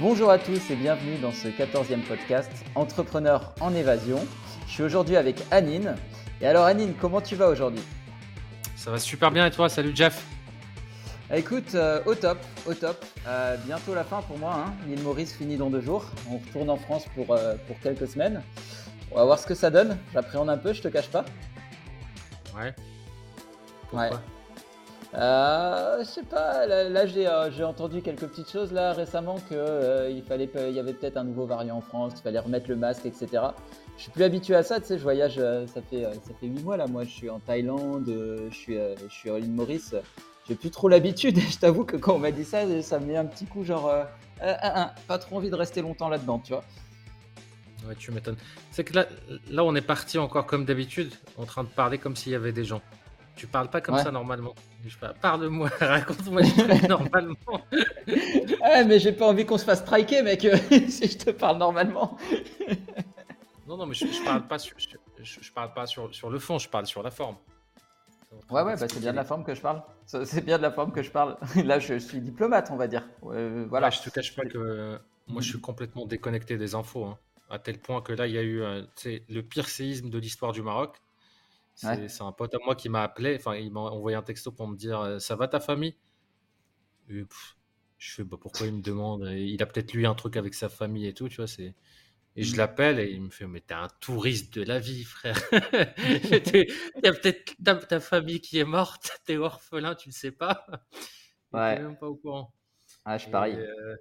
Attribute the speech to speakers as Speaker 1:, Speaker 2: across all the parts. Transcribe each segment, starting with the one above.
Speaker 1: Bonjour à tous et bienvenue dans ce 14e podcast Entrepreneur en évasion. Je suis aujourd'hui avec Anine. Et alors Anine, comment tu vas aujourd'hui?
Speaker 2: Ça va super bien et toi? Salut Jeff
Speaker 1: ah, Écoute, euh, au top, au top. Euh, bientôt la fin pour moi. Hein. L'île Maurice finit dans deux jours. On retourne en France pour, euh, pour quelques semaines. On va voir ce que ça donne. J'appréhende un peu, je te cache pas.
Speaker 2: Ouais.
Speaker 1: ouais. Euh, je sais pas, là, euh, j'ai entendu quelques petites choses là récemment qu'il euh, il fallait y avait peut-être un nouveau variant en France, qu'il fallait remettre le masque, etc. Je suis plus habitué à ça, tu sais, je voyage, ça fait ça fait 8 mois là, moi je suis en Thaïlande, je suis je suis à l'île Maurice, j'ai plus trop l'habitude. Je t'avoue que quand on m'a dit ça, ça me met un petit coup genre pas trop envie de rester longtemps là-dedans, tu vois.
Speaker 2: Ouais, tu m'étonnes. C'est que là, là, on est parti encore comme d'habitude, en train de parler comme s'il y avait des gens. Tu parles pas comme ça normalement. Parle-moi, raconte-moi normalement.
Speaker 1: ouais, mais j'ai pas envie qu'on se fasse striker, mec, si je te parle normalement.
Speaker 2: non, non, mais je, je parle pas, sur, je, parle pas sur, sur, le fond, je parle sur la forme.
Speaker 1: ouais, ouais, bah, c'est bien de la forme que je parle. C'est bien de la forme que je parle. Là, je suis diplomate, on va dire. voilà.
Speaker 2: je te cache pas que moi, je suis complètement déconnecté des infos. Hein, à tel point que là, il y a eu euh, le pire séisme de l'histoire du Maroc. C'est un pote à moi qui m'a appelé, enfin, il m'a envoyé un texto pour me dire euh, Ça va ta famille? Je fais bah, Pourquoi il me demande? Il a peut-être lu un truc avec sa famille et tout, tu vois. c'est Et je mmh. l'appelle et il me fait Mais t'es un touriste de la vie, frère. Il y a peut-être ta, famille qui est morte, t'es orphelin, tu le sais pas.
Speaker 1: Ouais.
Speaker 2: même pas au courant.
Speaker 1: Ah, je parie. Euh,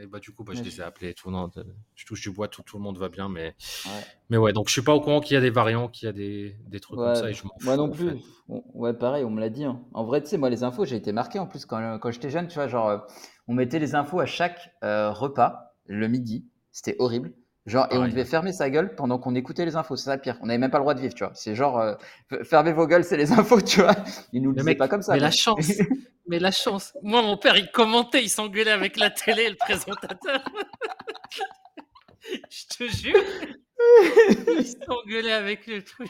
Speaker 2: et bah, du coup, bah, je les ai appelés. Tout, non, je touche du bois, tout, tout le monde va bien. Mais ouais. mais ouais, donc je suis pas au courant qu'il y a des variants, qu'il y a des, des trucs comme ça. Et je
Speaker 1: moi non plus. Ouais, pareil, on me l'a dit. Hein. En vrai, tu sais, moi, les infos, j'ai été marqué en plus quand, quand j'étais jeune. Tu vois, genre, euh, on mettait les infos à chaque euh, repas le midi. C'était horrible. Genre, et on devait fermer sa gueule pendant qu'on écoutait les infos. C'est ça le pire. On n'avait même pas le droit de vivre, tu vois. C'est genre, euh, fermez vos gueules, c'est les infos, tu vois. Ils nous le disaient pas comme ça.
Speaker 2: Mais, la chance, mais la chance. Moi, mon père, il commentait, il s'engueulait avec la télé et le présentateur. Je te jure. il s'engueulait avec le truc.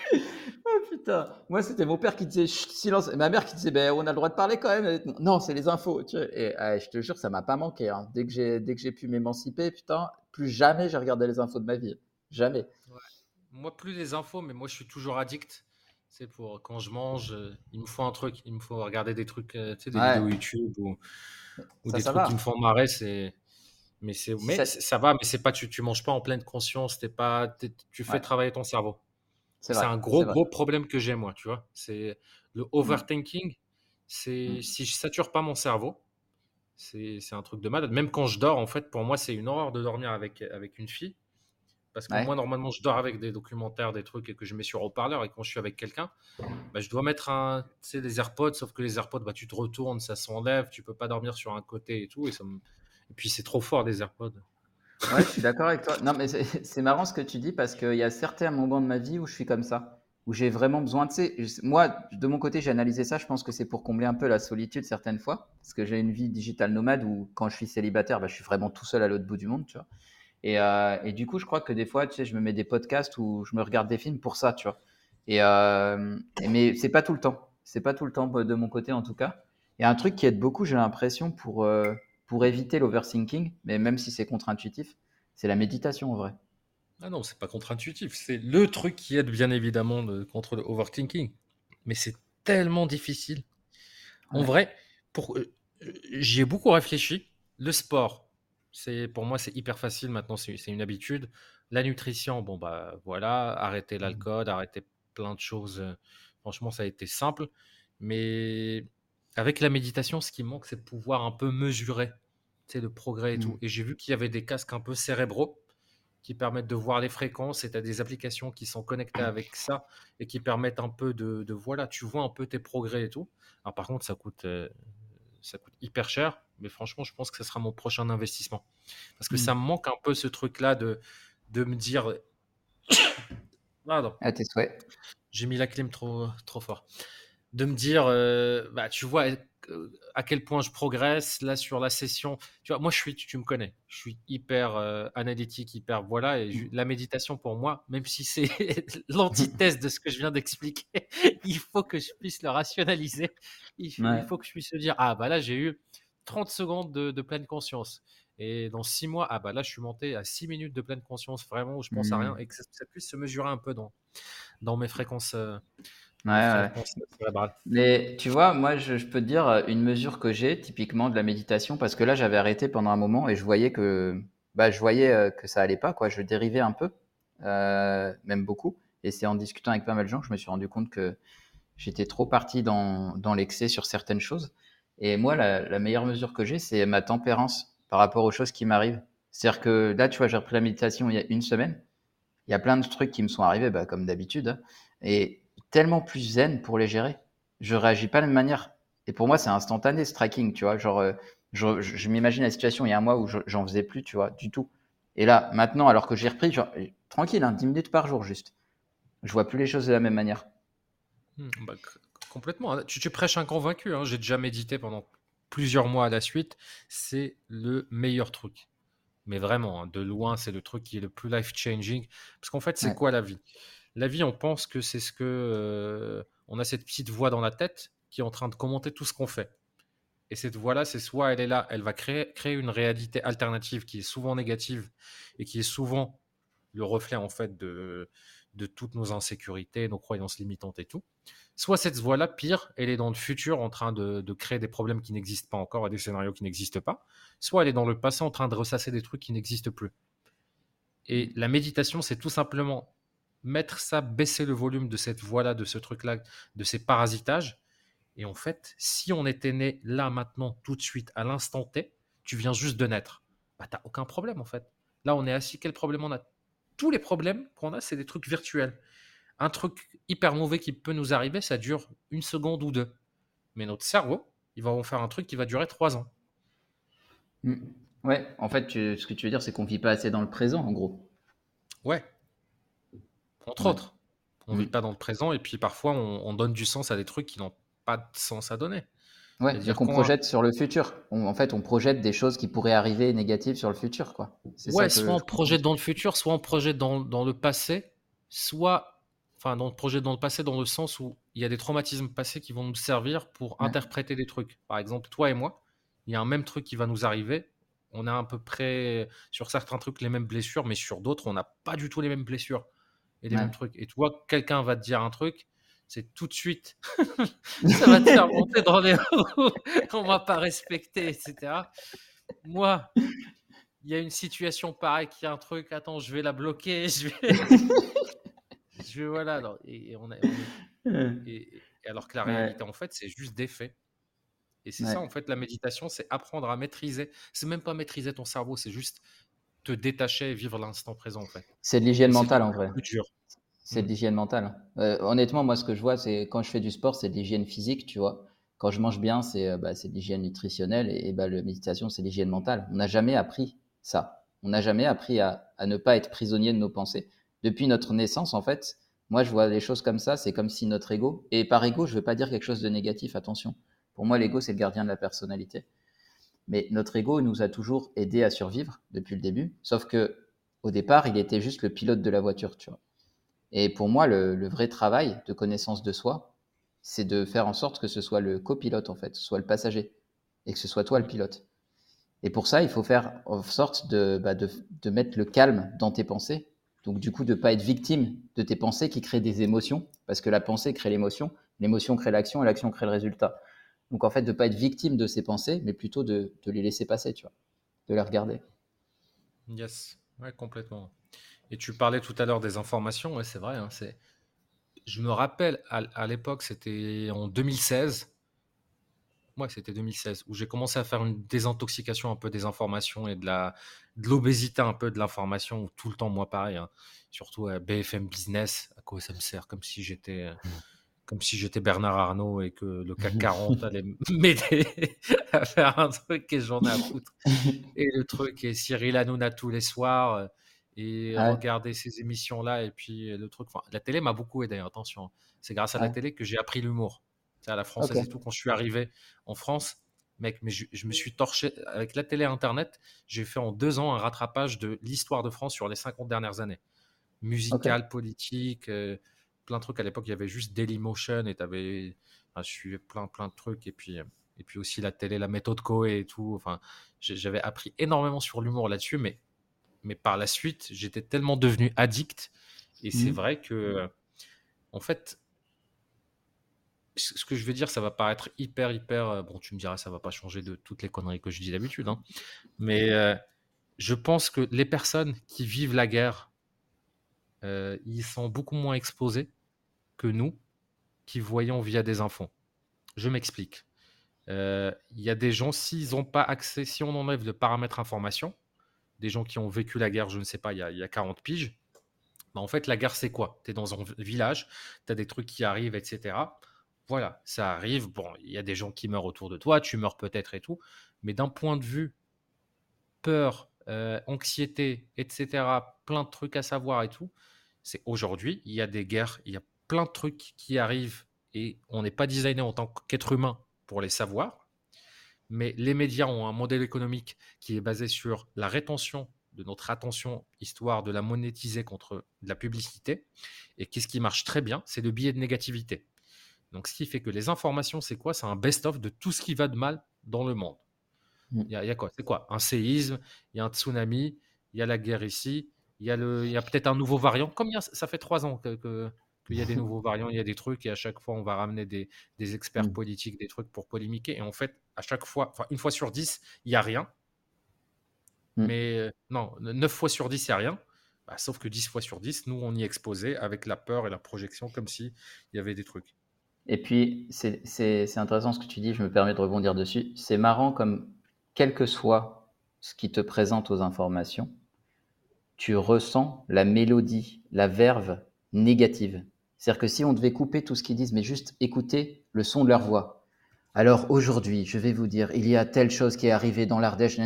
Speaker 1: Oh putain. Moi, c'était mon père qui disait silence. Et ma mère qui disait, ben, on a le droit de parler quand même. Non, c'est les infos. Tu vois. Et je te jure, ça m'a pas manqué. Hein. Dès que j'ai pu m'émanciper, putain, plus jamais j'ai regardé les infos de ma vie. Jamais.
Speaker 2: Moi, plus les infos, mais moi, je suis toujours addict. C'est pour quand je mange, euh, il me faut un truc, il me faut regarder des trucs, euh, tu sais, des vidéos YouTube ou, des trucs qui me font marrer. C'est, mais c'est, mais ça... va, mais c'est pas, tu, tu manges pas en pleine conscience, t'es pas, tu fais travailler ton cerveau. C'est un gros, gros problème que j'ai moi, tu vois. C'est le mmh. overthinking. C'est mmh. si je sature pas mon cerveau, c'est un truc de malade. Même quand je dors, en fait, pour moi, c'est une horreur de dormir avec, avec une fille. Parce que moi, normalement, je dors avec des documentaires, des trucs et que je mets sur haut-parleur. Et quand je suis avec quelqu'un, bah, je dois mettre un, des AirPods. Sauf que les AirPods, bah, tu te retournes, ça s'enlève. Tu peux pas dormir sur un côté et tout. Et, ça et puis, c'est trop fort, des AirPods.
Speaker 1: Ouais, je suis d'accord avec toi. Non, mais c'est marrant ce que tu dis parce qu'il y a certains moments de ma vie où je suis comme ça où j'ai vraiment besoin de. sais, moi, de mon côté, j'ai analysé ça. Je pense que c'est pour combler un peu la solitude certaines fois. Parce que j'ai une vie digitale nomade où, quand je suis célibataire, bah, je suis vraiment tout seul à l'autre bout du monde, tu vois. Et, euh, et, du coup, je crois que des fois, tu sais, je me mets des podcasts où je me regarde des films pour ça, tu vois. Et, euh, mais c'est pas tout le temps. C'est pas tout le temps de mon côté, en tout cas. A un truc qui aide beaucoup, j'ai l'impression, pour, euh, pour éviter l'overthinking, mais même si c'est contre-intuitif, c'est la méditation en vrai.
Speaker 2: Ah non, c'est pas contre-intuitif. C'est le truc qui aide bien évidemment contre le overthinking. Mais c'est tellement difficile. En vrai, pour, j'y ai beaucoup réfléchi. Le sport, c'est pour moi c'est hyper facile maintenant. C'est une habitude. La nutrition, bon bah voilà, arrêter mmh. l'alcool, arrêter plein de choses. Franchement, ça a été simple. Mais avec la méditation, ce qui manque, c'est de pouvoir un peu mesurer, le progrès et tout. Mmh. Et j'ai vu qu'il y avait des casques un peu cérébraux qui permettent de voir les fréquences et tu as des applications qui sont connectées avec ça et qui permettent un peu de, voilà, tu vois un peu tes progrès et tout. Alors par contre, ça coûte, euh, ça coûte hyper cher, mais franchement, je pense que ce sera mon prochain investissement. Parce que ça mmh. me manque un peu ce truc-là de, de me dire...
Speaker 1: Pardon. À tes souhaits.
Speaker 2: J'ai mis la clim trop, trop fort. De me dire, euh, bah, tu vois, à quel point je progresse là sur la session. Tu vois, moi je suis, tu, me connais, je suis hyper euh, analytique, hyper voilà. Et la méditation pour moi, même si c'est l'antithèse de ce que je viens d'expliquer, il faut que je puisse le rationaliser. Il, faut que je puisse se dire ah bah là j'ai eu 30 secondes de, pleine conscience. Et dans six mois, ah bah là, je suis monté à six minutes de pleine conscience, vraiment, où je pense à rien,
Speaker 1: Mmh.
Speaker 2: et que ça, ça puisse se mesurer un peu dans, dans mes fréquences, euh,
Speaker 1: Ouais,
Speaker 2: mes
Speaker 1: ouais.
Speaker 2: fréquences cérébrales.
Speaker 1: Mais tu vois, moi, je, je peux te dire euh, une mesure que j'ai, typiquement de la méditation, parce que là, j'avais arrêté pendant un moment et je voyais que, bah, je voyais euh, que ça allait pas, quoi. Je dérivais un peu, euh, même beaucoup. Et c'est en discutant avec pas mal de gens que je me suis rendu compte que j'étais trop parti dans, dans l'excès sur certaines choses. Et moi, la, meilleure mesure que j'ai, c'est ma tempérance par rapport aux choses qui m'arrivent. C'est-à-dire que là, tu vois, j'ai repris la méditation il y a une semaine. Il y a plein de trucs qui me sont arrivés, bah, comme d'habitude, hein. et tellement plus zen pour les gérer. Je réagis pas de la même manière. Et pour moi, c'est instantané ce tracking, tu vois. Genre, euh, je, je, je m'imagine la situation il y a un mois où je- j'en faisais plus, tu vois, du tout. Et là, maintenant, alors que j'ai repris, genre, tranquille, hein, 10 minutes par jour juste. Je vois plus les choses de la même manière.
Speaker 2: Hmm, bah, complètement. Tu, tu prêches un convaincu. hein. J'ai déjà médité pendant plusieurs mois à la suite. C'est le meilleur truc. Mais vraiment, hein, de loin, c'est le truc qui est le plus life-changing. Parce qu'en fait, c'est
Speaker 1: Ouais.
Speaker 2: quoi la vie? La vie, on pense que c'est ce que... euh, on a cette petite voix dans la tête qui est en train de commenter tout ce qu'on fait. Et cette voix-là, c'est soit elle est là, elle va créer, créer une réalité alternative qui est souvent négative et qui est souvent le reflet en fait de, de toutes nos insécurités, nos croyances limitantes et tout. Soit cette voix-là, pire, elle est dans le futur en train de, créer des problèmes qui n'existent pas encore et des scénarios qui n'existent pas. Soit elle est dans le passé en train de ressasser des trucs qui n'existent plus. Et la méditation, c'est tout simplement mettre ça, baisser le volume de cette voix-là, de ce truc-là, de ces parasitages. Et en fait, si on était né là, maintenant, tout de suite, à l'instant T, tu viens juste de naître, bah t'as aucun problème en fait. Là, on est assis, quel problème on a? Tous les problèmes qu'on a, c'est des trucs virtuels. Un truc hyper mauvais qui peut nous arriver, ça dure une seconde ou deux. Mais notre cerveau, il va en faire un truc qui va durer trois ans.
Speaker 1: Mm. Ouais, en fait, tu- ce que tu veux dire, c'est qu'on vit pas assez dans le présent, en gros.
Speaker 2: Ouais, entre
Speaker 1: Ouais.
Speaker 2: autres. On vit
Speaker 1: Mm.
Speaker 2: pas dans le présent et puis parfois on, on donne du sens à des trucs qui n'ont pas de sens à donner.
Speaker 1: Ouais,
Speaker 2: C'est-à-dire
Speaker 1: donc on
Speaker 2: quand-
Speaker 1: projette sur le futur. On- en fait, on projette des choses qui pourraient arriver négatives sur le futur, quoi.
Speaker 2: Ouais,
Speaker 1: ça que
Speaker 2: soit on projette dans le futur, soit on projette dans, dans le passé, soit, enfin, dans, on projette dans le passé dans le sens où il y a des traumatismes passés qui vont nous servir pour
Speaker 1: Ouais.
Speaker 2: interpréter des trucs. Par exemple, toi et moi, il y a un même truc qui va nous arriver. On a à peu près, sur certains trucs, les mêmes blessures, mais sur d'autres, on n'a pas du tout les mêmes blessures et les
Speaker 1: Ouais.
Speaker 2: mêmes trucs. Et tu vois, quelqu'un va te dire un truc, c'est tout de suite, ça va te faire monter dans les hauts, on va pas respecter, etc. Moi, il y a une situation pareille, qu'il y a un truc, attends, je vais la bloquer, je vais, je vais voilà. alors, et, et on a- on est- et- et alors que la
Speaker 1: Ouais.
Speaker 2: réalité, en fait, c'est juste des faits. Et c'est
Speaker 1: Ouais.
Speaker 2: ça, en fait, la méditation, c'est apprendre à maîtriser. C'est même pas maîtriser ton cerveau, c'est juste te détacher et vivre l'instant présent, en fait.
Speaker 1: C'est de l'hygiène mentale, en vrai.
Speaker 2: plus dur.
Speaker 1: C'est de
Speaker 2: Mm.
Speaker 1: l'hygiène mentale. Euh, honnêtement, moi, ce que je vois, c'est quand je fais du sport, c'est de l'hygiène physique, tu vois. Quand je mange bien, c'est euh, bah, de l'hygiène nutritionnelle et, et bah, la méditation, c'est de l'hygiène mentale. On n'a jamais appris ça. On n'a jamais appris à, à ne pas être prisonnier de nos pensées. Depuis notre naissance, en fait, moi, je vois les choses comme ça. C'est comme si notre ego, et par ego, je veux pas dire quelque chose de négatif, attention. Pour moi, l'ego, c'est le gardien de la personnalité. Mais notre ego nous a toujours aidé à survivre depuis le début. Sauf que au départ, il était juste le pilote de la voiture, tu vois. Et pour moi, le, vrai travail de connaissance de soi, c'est de faire en sorte que ce soit le copilote, en fait, soit le passager, et que ce soit toi le pilote. Et pour ça, il faut faire en sorte de, bah, mettre le calme dans tes pensées. Donc, du coup, de ne pas être victime de tes pensées qui créent des émotions, parce que la pensée crée l'émotion, l'émotion crée l'action, et l'action crée le résultat. Donc, en fait, de ne pas être victime de ces pensées, mais plutôt de, de les laisser passer, tu vois, de les regarder.
Speaker 2: Yes, ouais, complètement. Et tu parlais tout à l'heure des informations, ouais, c'est vrai. hein, c'est... Je me rappelle, à, à l'époque, c'était en 2016. Ouais, c'était 2016, où j'ai commencé à faire une désintoxication un peu des informations et de la de l'obésité un peu de l'information, tout le temps, moi, pareil, hein, surtout à BFM Business, à quoi ça me sert, comme si j'étais... euh, comme si j'étais Bernard Arnault et que le CAC 40 allait m'aider à faire un truc que j'en ai à foutre. Et le truc est Cyril Hanouna tous les soirs euh, et
Speaker 1: Ouais.
Speaker 2: regarder ces émissions-là. Et puis le truc, enfin, la télé m'a beaucoup aidé, attention. C'est grâce à la télé que j'ai appris l'humour. C'est à la française et tout. Quand je suis arrivé en France, mec, mais je, je me suis torché avec la télé internet. J'ai fait en deux ans un rattrapage de l'histoire de France sur les 50 dernières années. Musical, politique, euh, plein de trucs. À l'époque, il y avait juste Dailymotion et tu avais. je suivais plein, plein de trucs. Et puis, euh, et puis aussi la télé, la méthode Coe et tout. Enfin, j'avais appris énormément sur l'humour là-dessus, mais, mais par la suite, j'étais tellement devenu addict. Et c'est mmh. vrai que, en fait, ce que je veux dire, ça va paraître hyper, hyper. Euh, bon, tu me diras, ça va pas changer de toutes les conneries que je dis d'habitude. Hein. Mais euh, je pense que les personnes qui vivent la guerre, euh, ils sont beaucoup moins exposés que nous qui voyons via des infos. Je m'explique. Il y a des gens, s'ils n'ont pas accès, si on enlève le paramètre information, des gens qui ont vécu la guerre, je ne sais pas, il y a, il y a 40 piges, bah en fait, la guerre, c'est quoi? Tu es dans un village, tu as des trucs qui arrivent, etc. Voilà, ça arrive. Bon, il y a des gens qui meurent autour de toi, tu meurs peut-être et tout. Mais d'un point de vue peur, euh, anxiété, etc., plein de trucs à savoir et tout, c'est aujourd'hui, il y a des guerres, il y a plein de trucs qui arrivent et on n'est pas designé en tant qu'être humain pour les savoir. Mais les médias ont un modèle économique qui est basé sur la rétention de notre attention, histoire de la monétiser contre de la publicité. Et qu'est-ce qui marche très bien C'est le biais de négativité. Donc, ce qui fait que les informations, c'est quoi? C'est un best-of de tout ce qui va de mal dans le monde. Mm. Il y, a, quoi? C'est quoi? Un séisme, il y a un tsunami, il y a la guerre ici, il y a, a peut-être un nouveau variant. Comme ça fait trois ans qu'il que, y a des nouveaux variants, il y a des trucs, et à chaque fois, on va ramener des, experts mm. politiques, des trucs pour polémiquer. Et en fait, à chaque fois, enfin, une fois sur dix, il n'y a rien. Mm. Mais euh, non, neuf fois sur dix, il n'y a rien. Bah, sauf que dix fois sur dix, nous, on y exposé avec la peur et la projection, comme s'il y avait des trucs.
Speaker 1: Et puis, c'est intéressant ce que tu dis, je me permets de rebondir dessus. C'est marrant comme, quel que soit ce qui te présente aux informations, tu ressens la mélodie, la verve négative. C'est-à-dire que si on devait couper tout ce qu'ils disent, mais juste écouter le son de leur voix. Alors aujourd'hui, je vais vous dire, il y a telle chose qui est arrivée dans l'Ardèche,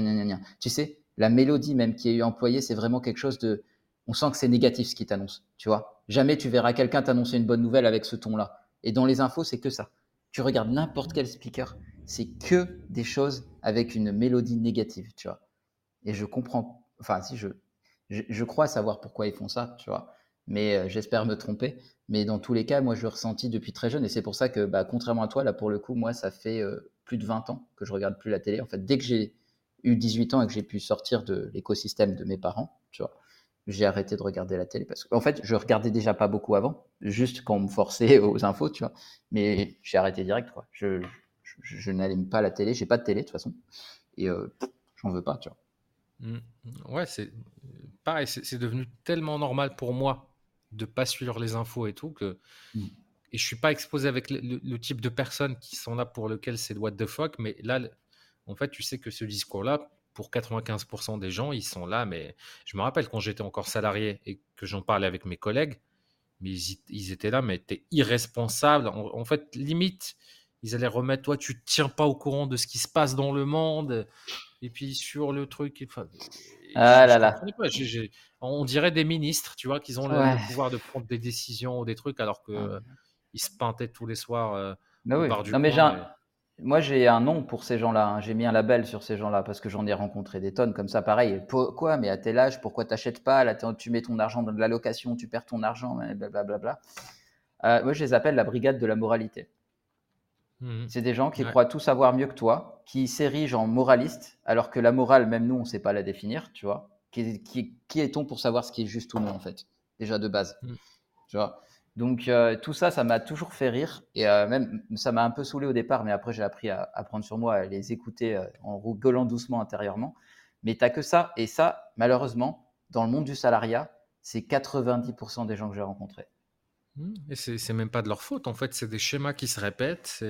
Speaker 1: tu sais, la mélodie même qui est employée, c'est vraiment quelque chose de... On sent que c'est négatif ce qui t'annonce, tu vois. Jamais tu verras quelqu'un t'annoncer une bonne nouvelle avec ce ton-là. Et dans les infos, c'est que ça. Tu regardes n'importe quel speaker, c'est que des choses avec une mélodie négative, tu vois. Et je comprends, enfin, si je, je, crois savoir pourquoi ils font ça, tu vois. Mais euh, j'espère me tromper. Mais dans tous les cas, moi, je le ressenti depuis très jeune. Et c'est pour ça que, bah, contrairement à toi, là, pour le coup, moi, ça fait euh, plus de 20 ans que je regarde plus la télé. En fait, dès que j'ai eu 18 ans et que j'ai pu sortir de l'écosystème de mes parents, tu vois, j'ai arrêté de regarder la télé parce qu'en fait, je regardais déjà pas beaucoup avant, juste quand on me forçait aux infos, tu vois. Mais j'ai arrêté direct, quoi. Je, je, je n'allume pas la télé, j'ai pas de télé de toute façon, et euh, j'en veux pas, tu vois.
Speaker 2: Mmh. Ouais, c'est pareil, c'est devenu tellement normal pour moi de pas suivre les infos et tout que mmh. et je suis pas exposé avec le, type de personnes qui sont là pour lequel c'est what the fuck, mais là, en fait, tu sais que ce discours-là, pour 95% des gens, ils sont là. Mais je me rappelle quand j'étais encore salarié et que j'en parlais avec mes collègues, mais ils, étaient là, mais t'es irresponsable. En, fait, limite, ils allaient remettre, toi, tu tiens pas au courant de ce qui se passe dans le monde. Et puis sur le truc, enfin,
Speaker 1: ah là là.
Speaker 2: On dirait des ministres, tu vois, qu'ils ont le, pouvoir de prendre des décisions ou des trucs, alors que ils se peintaient tous les soirs. Euh,
Speaker 1: bah bar du non, mais moi, j'ai un nom pour ces gens-là. Hein. J'ai mis un label sur ces gens-là parce que j'en ai rencontré des tonnes comme ça. Pareil, quoi Mais à tel âge, pourquoi t'achètes pas? Là, tu mets ton argent dans de la location, tu perds ton argent, blablabla. Euh, moi, je les appelle la brigade de la moralité. Mmh. C'est des gens qui croient tout savoir mieux que toi, qui s'érigent en moralistes, alors que la morale, même nous, on ne sait pas la définir, tu vois. Qui, qui, est-on pour savoir ce qui est juste ou non, en fait Déjà de base. Mmh. Tu vois donc euh, tout ça, ça m'a toujours fait rire et euh, même ça m'a un peu saoulé au départ, mais après j'ai appris à, prendre sur moi, à les écouter euh, en rigolant doucement intérieurement. Mais t'as que ça et ça, malheureusement, dans le monde du salariat, c'est 90% des gens que j'ai rencontrés.
Speaker 2: Mmh, et c'est même pas de leur faute, en fait, c'est des schémas qui se répètent.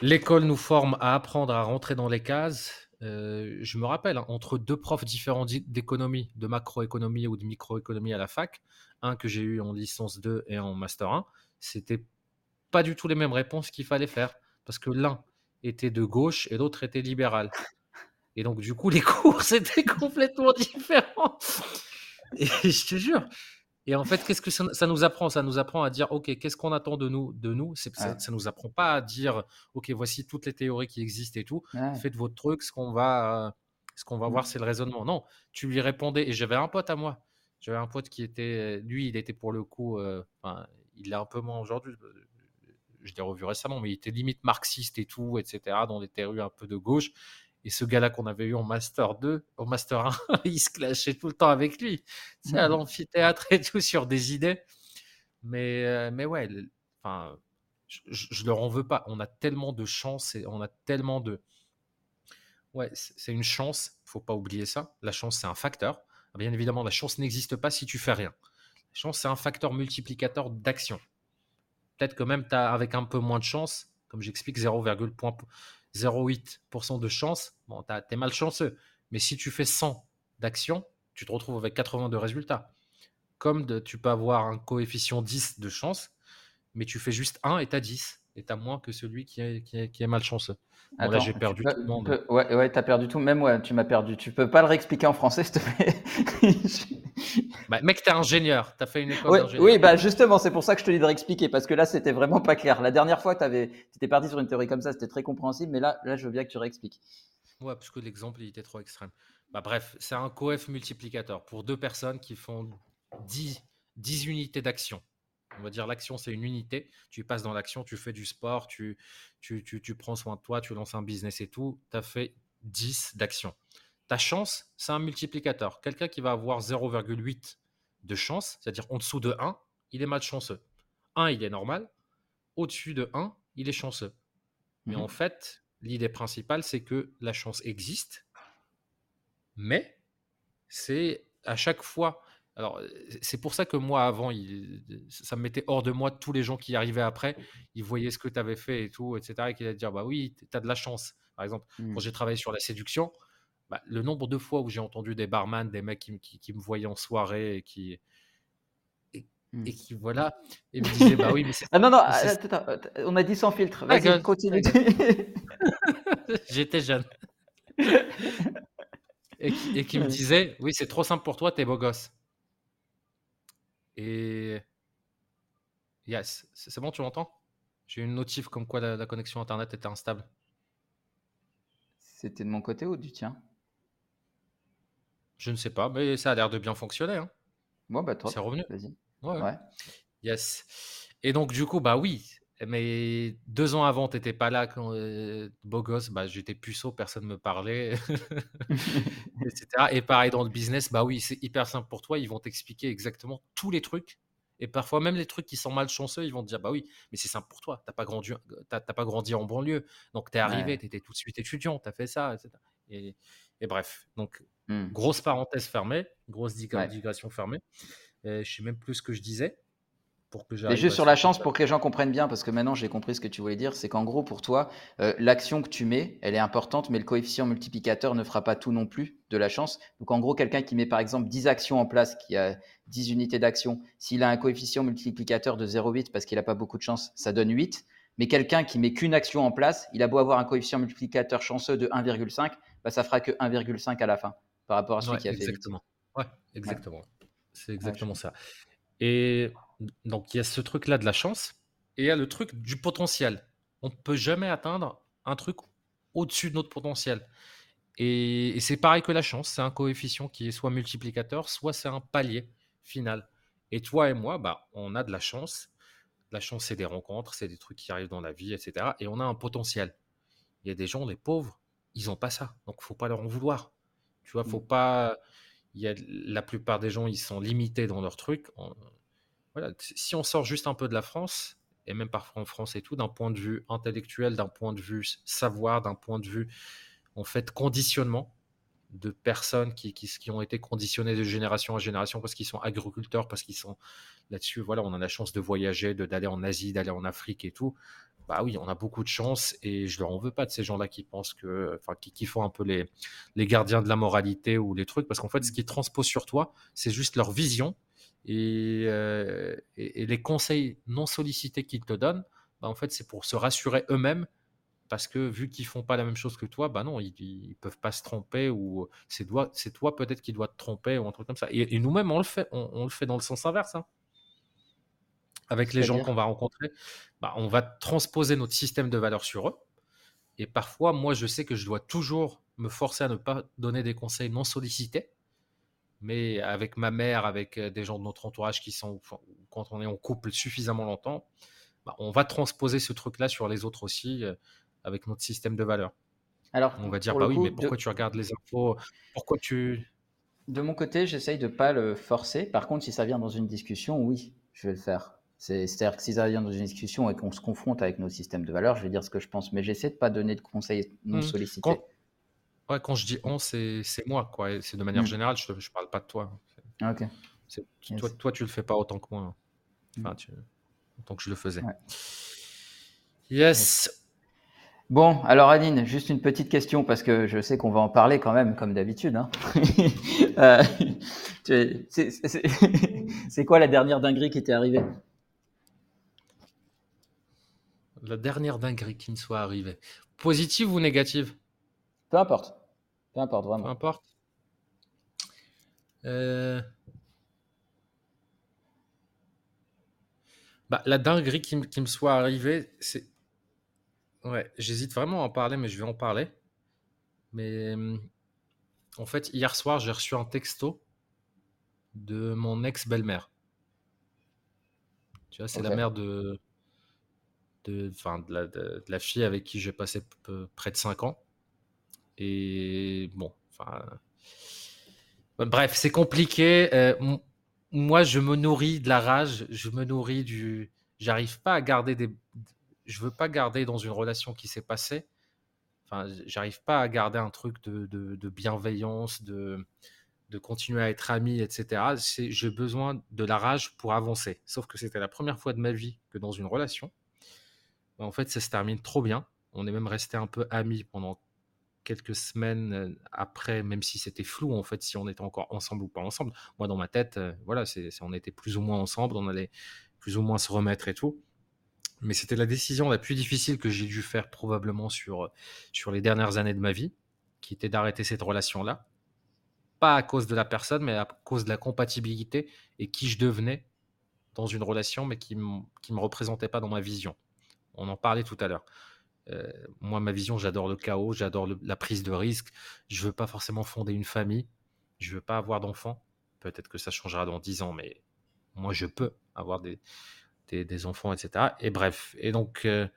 Speaker 2: L'école nous forme à apprendre à rentrer dans les cases. Je me rappelle, hein, entre deux profs différents d'économie, de macroéconomie ou de microéconomie à la fac, un que j'ai eu en licence 2 et en master 1, c'était pas du tout les mêmes réponses qu'il fallait faire. Parce que l'un était de gauche et l'autre était libéral. Et donc, du coup, les cours, c'était complètement différent. Et je te jure. Et en fait, qu'est-ce que ça, nous apprend? Ça nous apprend à dire, OK, qu'est-ce qu'on attend de nous de nous? Ça ne nous apprend pas à dire, OK, voici toutes les théories qui existent et tout. Faites votre truc, ce qu'on va, ce qu'on va mmh. voir, c'est le raisonnement. Non, tu lui répondais. Et j'avais un pote à moi j'avais un pote qui était, lui, il était pour le coup, euh, il est un peu moins aujourd'hui. je l'ai revu récemment, mais il était limite marxiste et tout, etc., dans des théories un peu de gauche. Et ce gars-là qu'on avait eu en Master 2, en Master 1, il se clashait tout le temps avec lui. C'est à l'amphithéâtre et tout sur des idées. Mais, euh, mais ouais, enfin, je, je, leur en veux pas. On a tellement de chance et on a tellement de. Ouais, c'est une chance. Faut pas oublier ça. La chance, c'est un facteur. Bien évidemment, la chance n'existe pas si tu fais rien. La chance, c'est un facteur multiplicateur d'action. Peut-être que même as, avec un peu moins de chance, comme j'explique, 0,08% de chance, bon, tu es malchanceux. Mais si tu fais 100 d'action, tu te retrouves avec 80 de résultats. Comme de, tu peux avoir un coefficient 10 de chance, mais tu fais juste 1 et tu as 10 et tu as moins que celui qui est, qui est, qui est malchanceux. Bon, là, j'ai perdu tout le monde.
Speaker 1: Peux, ouais, ouais tu as perdu tout. Même, ouais, tu m'as perdu. Tu peux pas le réexpliquer en français, s'il te plaît?
Speaker 2: bah, Mec, tu es ingénieur. Tu as fait une école
Speaker 1: ouais,
Speaker 2: d'ingénieur.
Speaker 1: Oui, bah, justement, c'est pour ça que je te dis de réexpliquer. Parce que là, c'était vraiment pas clair. La dernière fois, tu étais parti sur une théorie comme ça. C'était très compréhensible. Mais là, là, je veux bien que tu réexpliques.
Speaker 2: Ouais, parce que l'exemple, il était trop extrême. Bah, bref, c'est un coef multiplicateur pour deux personnes qui font 10, 10 unités d'action. On va dire l'action, c'est une unité. Tu passes dans l'action, tu fais du sport, tu, tu, tu, tu, prends soin de toi, tu lances un business et tout. Tu as fait 10 d'action. Ta chance, c'est un multiplicateur. Quelqu'un qui va avoir 0,8 de chance, c'est-à-dire en dessous de 1, il est malchanceux. 1, il est normal. Au-dessus de 1, il est chanceux. Mais mmh. en fait, l'idée principale, c'est que la chance existe, mais c'est à chaque fois alors, c'est pour ça que moi, avant, il, ça me mettait hors de moi tous les gens qui arrivaient après. Ils voyaient ce que tu avais fait et tout, etc. Et qu'ils allaient dire Bah oui, tu as de la chance. Par exemple, quand mmh. j'ai travaillé sur la séduction, bah, le nombre de fois où j'ai entendu des barman, des mecs qui, qui, qui, me voyaient en soirée et qui. Et, mmh. et qui, voilà, et me disaient Bah oui, mais c'est.
Speaker 1: ah non, non, attends, attends, on a dit sans filtre. Vas-y, continue.
Speaker 2: J'étais jeune. et qui, et qui me disaient Oui, c'est trop simple pour toi, t'es beau gosse. Et. Yes, c'est bon, tu m'entends? J'ai une notif comme quoi la, la, connexion internet était instable.
Speaker 1: C'était de mon côté ou du tien?
Speaker 2: Je ne sais pas, mais ça a l'air de bien fonctionner. Hein.
Speaker 1: Bon, bah,
Speaker 2: C'est revenu.
Speaker 1: Vas-y.
Speaker 2: Ouais, ouais. Yes. Et donc, du coup, bah oui, mais deux ans avant, tu n'étais pas là quand euh, beau gosse, bah, j'étais puceau, personne ne me parlait, etc. Et pareil dans le business, bah oui, c'est hyper simple pour toi, ils vont t'expliquer exactement tous les trucs. Et parfois, même les trucs qui sont malchanceux, ils vont te dire Bah oui, mais c'est simple pour toi, tu n'as pas, grandi, pas grandi en banlieue. Donc, tu es arrivé, ouais. tu étais tout de suite étudiant, tu as fait ça, etc. Et, et bref, donc, mmh. grosse parenthèse fermée, grosse digression ouais. fermée. Et je sais même plus ce que je disais.
Speaker 1: Pour que Et juste sur la chance, pour que les gens comprennent bien, parce que maintenant j'ai compris ce que tu voulais dire, c'est qu'en gros, pour toi, euh, l'action que tu mets, elle est importante, mais le coefficient multiplicateur ne fera pas tout non plus de la chance. Donc en gros, quelqu'un qui met par exemple 10 actions en place, qui a 10 unités d'action, s'il a un coefficient multiplicateur de 0,8 parce qu'il n'a pas beaucoup de chance, ça donne 8. Mais quelqu'un qui met qu'une action en place, il a beau avoir un coefficient multiplicateur chanceux de 1,5, bah, ça fera que 1,5 à la fin par rapport à celui
Speaker 2: ouais,
Speaker 1: qui a
Speaker 2: exactement. fait. Ouais, exactement. Ouais. C'est exactement ça. Et donc, il y a ce truc-là de la chance et il y a le truc du potentiel. On ne peut jamais atteindre un truc au-dessus de notre potentiel. Et, et c'est pareil que la chance, c'est un coefficient qui est soit multiplicateur, soit c'est un palier final. Et toi et moi, bah, on a de la chance. La chance, c'est des rencontres, c'est des trucs qui arrivent dans la vie, etc. Et on a un potentiel. Il y a des gens, des pauvres, ils n'ont pas ça. Donc, il faut pas leur en vouloir. Tu vois, faut mmh. pas. Il y a la plupart des gens, ils sont limités dans leur truc. On, voilà, si on sort juste un peu de la France, et même parfois en France et tout, d'un point de vue intellectuel, d'un point de vue savoir, d'un point de vue, en fait, conditionnement de personnes qui, qui, qui, ont été conditionnées de génération en génération parce qu'ils sont agriculteurs, parce qu'ils sont là-dessus. Voilà, on a la chance de voyager, d'aller en Asie, d'aller en Afrique et tout. Bah oui, on a beaucoup de chance et je leur en veux pas de ces gens-là qui pensent que, enfin, qui, qui, font un peu les, les gardiens de la moralité ou les trucs parce qu'en fait, ce qu'ils transposent sur toi, c'est juste leur vision et, euh, et, et, les conseils non sollicités qu'ils te donnent, bah en fait, c'est pour se rassurer eux-mêmes parce que vu qu'ils font pas la même chose que toi, bah non, ils, ils peuvent pas se tromper ou c'est toi, c'est toi peut-être qui dois te tromper ou un truc comme ça. Et, et nous-mêmes, on le fait, on, on, le fait dans le sens inverse. Hein. Avec les gens qu'on va rencontrer, bah, on va transposer notre système de valeurs sur eux. Et parfois, moi, je sais que je dois toujours me forcer à ne pas donner des conseils non sollicités mais avec ma mère, avec des gens de notre entourage qui sont, quand on est en couple suffisamment longtemps, bah, on va transposer ce truc-là sur les autres aussi euh, avec notre système de valeurs.
Speaker 1: Alors,
Speaker 2: On va dire, bah oui,
Speaker 1: coup,
Speaker 2: mais
Speaker 1: de,
Speaker 2: pourquoi tu regardes les infos? Pourquoi tu...
Speaker 1: de mon côté, j'essaye de pas le forcer. Par contre, si ça vient dans une discussion, oui, je vais le faire. C'est- C'est-à-dire que si ça vient dans une discussion et qu'on se confronte avec nos systèmes de valeurs, je vais dire ce que je pense. Mais j'essaie de pas donner de conseils non
Speaker 2: Hmm.
Speaker 1: sollicités.
Speaker 2: Quand, ouais, quand je dis on, c'est moi, quoi. C'est de manière
Speaker 1: Hmm.
Speaker 2: générale, je, je parle pas de toi.
Speaker 1: Ok.
Speaker 2: C'est-
Speaker 1: Yes.
Speaker 2: Toi, toi, tu le fais pas autant que moi.
Speaker 1: Hmm.
Speaker 2: Enfin, tu- autant que je le faisais.
Speaker 1: Ouais.
Speaker 2: Yes.
Speaker 1: Bon, alors Aline, juste une petite question parce que je sais qu'on va en parler quand même, comme d'habitude. hein. Euh, tu es- c'est- c'est- c'est- C'est quoi la dernière dinguerie qui t'est arrivée?
Speaker 2: La dernière dinguerie qui me soit arrivée. Positive ou négative?
Speaker 1: Peu importe. Peu importe,
Speaker 2: Peu
Speaker 1: vraiment.
Speaker 2: importe. Euh, Bah, la dinguerie qui, me- qui me soit arrivée, c'est. Ouais, j'hésite vraiment à en parler, mais je vais en parler. Mais hum, en fait, hier soir, j'ai reçu un texto de mon ex-belle-mère. Tu vois, c'est la mère de, de, de, la, fille avec qui j'ai passé près de 5 ans. Et bon, Bref, c'est compliqué. Euh, moi, je me nourris de la rage. Je me nourris du. J'arrive pas à garder des. Je veux pas garder dans une relation qui s'est passée. Enfin, j'arrive pas à garder un truc de, bienveillance, de, continuer à être ami, etc. J'ai besoin de la rage pour avancer. Sauf que c'était la première fois de ma vie que dans une relation, en fait, ça se termine trop bien. On est même resté un peu amis pendant quelques semaines euh, après, même si c'était flou, en fait, si on était encore ensemble ou pas ensemble. Moi, dans ma tête, euh, voilà, on était plus ou moins ensemble, on allait plus ou moins se remettre et tout. Mais c'était la décision la plus difficile que j'ai dû faire probablement sur, sur les dernières années de ma vie, qui était d'arrêter cette relation-là. Pas à cause de la personne, mais à cause de la compatibilité et qui je devenais dans une relation, mais qui ne me représentait pas dans ma vision. On en parlait tout à l'heure. Euh, moi, ma vision, j'adore le chaos, j'adore la prise de risque. Je veux pas forcément fonder une famille. Je veux pas avoir d'enfants. Peut-être que ça changera dans 10 ans, mais moi, je peux avoir des, des, enfants, etc. Et bref. Et donc, euh,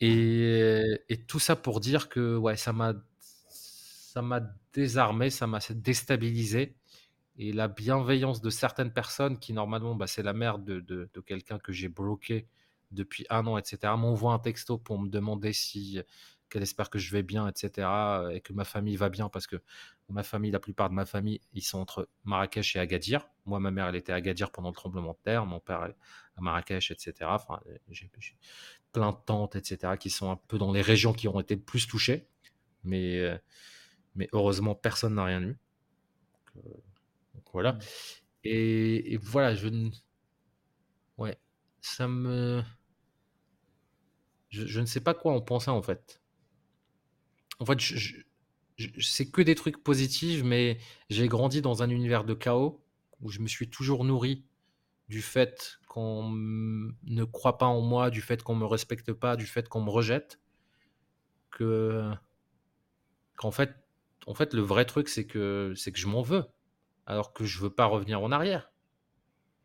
Speaker 2: et, tout ça pour dire que ouais, ça m'a ça m'a désarmé, ça m'a déstabilisé. Et la bienveillance de certaines personnes qui, normalement, bah, c'est la mère de, de, de quelqu'un que j'ai bloqué depuis un an, etc., m'envoie un texto pour me demander si qu'elle espère que je vais bien, etc., et que ma famille va bien, parce que ma famille, la plupart de ma famille, ils sont entre Marrakech et Agadir. Moi, ma mère, elle était à Agadir pendant le tremblement de terre, mon père à Marrakech, etc. Enfin, j'ai plein de tantes, etc., qui sont un peu dans les régions qui ont été le plus touchées. Mais, euh, mais heureusement, personne n'a rien eu. Donc, euh, donc voilà.
Speaker 1: Mm.
Speaker 2: Et, et voilà, je ne. Ouais, ça me. Je, je ne sais pas quoi en penser en fait. En fait, je, c'est que des trucs positifs, mais j'ai grandi dans un univers de chaos où je me suis toujours nourri du fait qu'on ne croit pas en moi, du fait qu'on me respecte pas, du fait qu'on me rejette, que qu'en fait, en fait, le vrai truc, c'est que c'est que je m'en veux, alors que je veux pas revenir en arrière.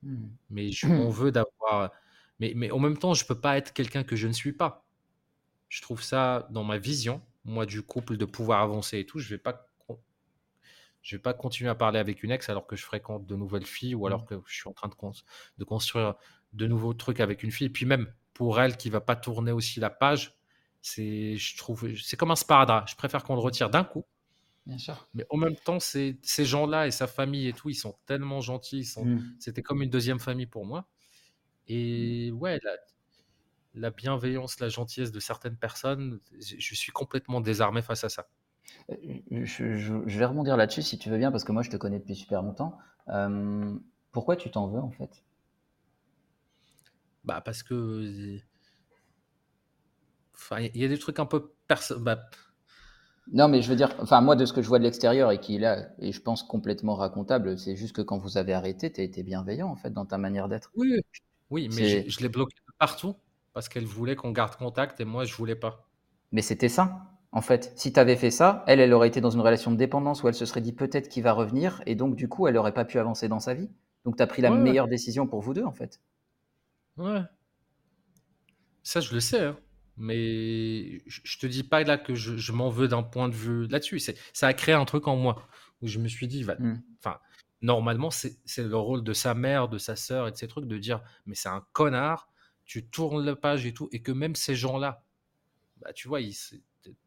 Speaker 1: Hmm.
Speaker 2: Mais je m'en veux d'avoir. Mais, mais en même temps, je peux pas être quelqu'un que je ne suis pas. Je trouve ça dans ma vision, moi, du couple, de pouvoir avancer et tout. Je vais pas, con- je vais pas continuer à parler avec une ex alors que je fréquente de nouvelles filles ou alors que je suis en train de, cons- de construire de nouveaux trucs avec une fille. Et puis même pour elle qui va pas tourner aussi la page, c'est, je trouve, c'est comme un sparadrap. Je préfère qu'on le retire d'un coup.
Speaker 1: Bien sûr.
Speaker 2: Mais en même temps, ces gens-là et sa famille et tout, ils sont tellement gentils.
Speaker 1: Hmm.
Speaker 2: c'était comme une deuxième famille pour moi. Et ouais, la, la bienveillance, la gentillesse de certaines personnes, je suis complètement désarmé face à ça.
Speaker 1: Euh, Je, je- je vais rebondir là-dessus si tu veux bien, parce que moi je te connais depuis super longtemps. Euh, pourquoi tu t'en veux en fait?
Speaker 2: Bah, parce que. Enfin, il y a des trucs un peu perso... bah,
Speaker 1: Non, mais je veux dire, enfin moi de ce que je vois de l'extérieur et qui est là, et je pense complètement racontable, c'est juste que quand vous avez arrêté, tu été bienveillant en fait dans ta manière d'être.
Speaker 2: oui, oui, mais je, je l'ai bloqué de partout parce qu'elle voulait qu'on garde contact et moi, je voulais pas.
Speaker 1: Mais c'était ça, en fait. Si tu avais fait ça, elle, elle aurait été dans une relation de dépendance où elle se serait dit peut-être qu'il va revenir, et donc du coup, elle n'aurait pas pu avancer dans sa vie. Donc tu as pris la
Speaker 2: Ouais, ouais.
Speaker 1: meilleure décision pour vous deux, en fait.
Speaker 2: Ouais. Ça, je le sais, hein. mais je, te dis pas là que je, je m'en veux d'un point de vue là-dessus. Ça a créé un truc en moi où je me suis dit, va,
Speaker 1: Hmm.
Speaker 2: enfin, normalement, c'est, le rôle de sa mère, de sa sœur et de ces trucs de dire, mais c'est un connard, tu tournes la page et tout, et que même ces gens-là, bah, tu vois,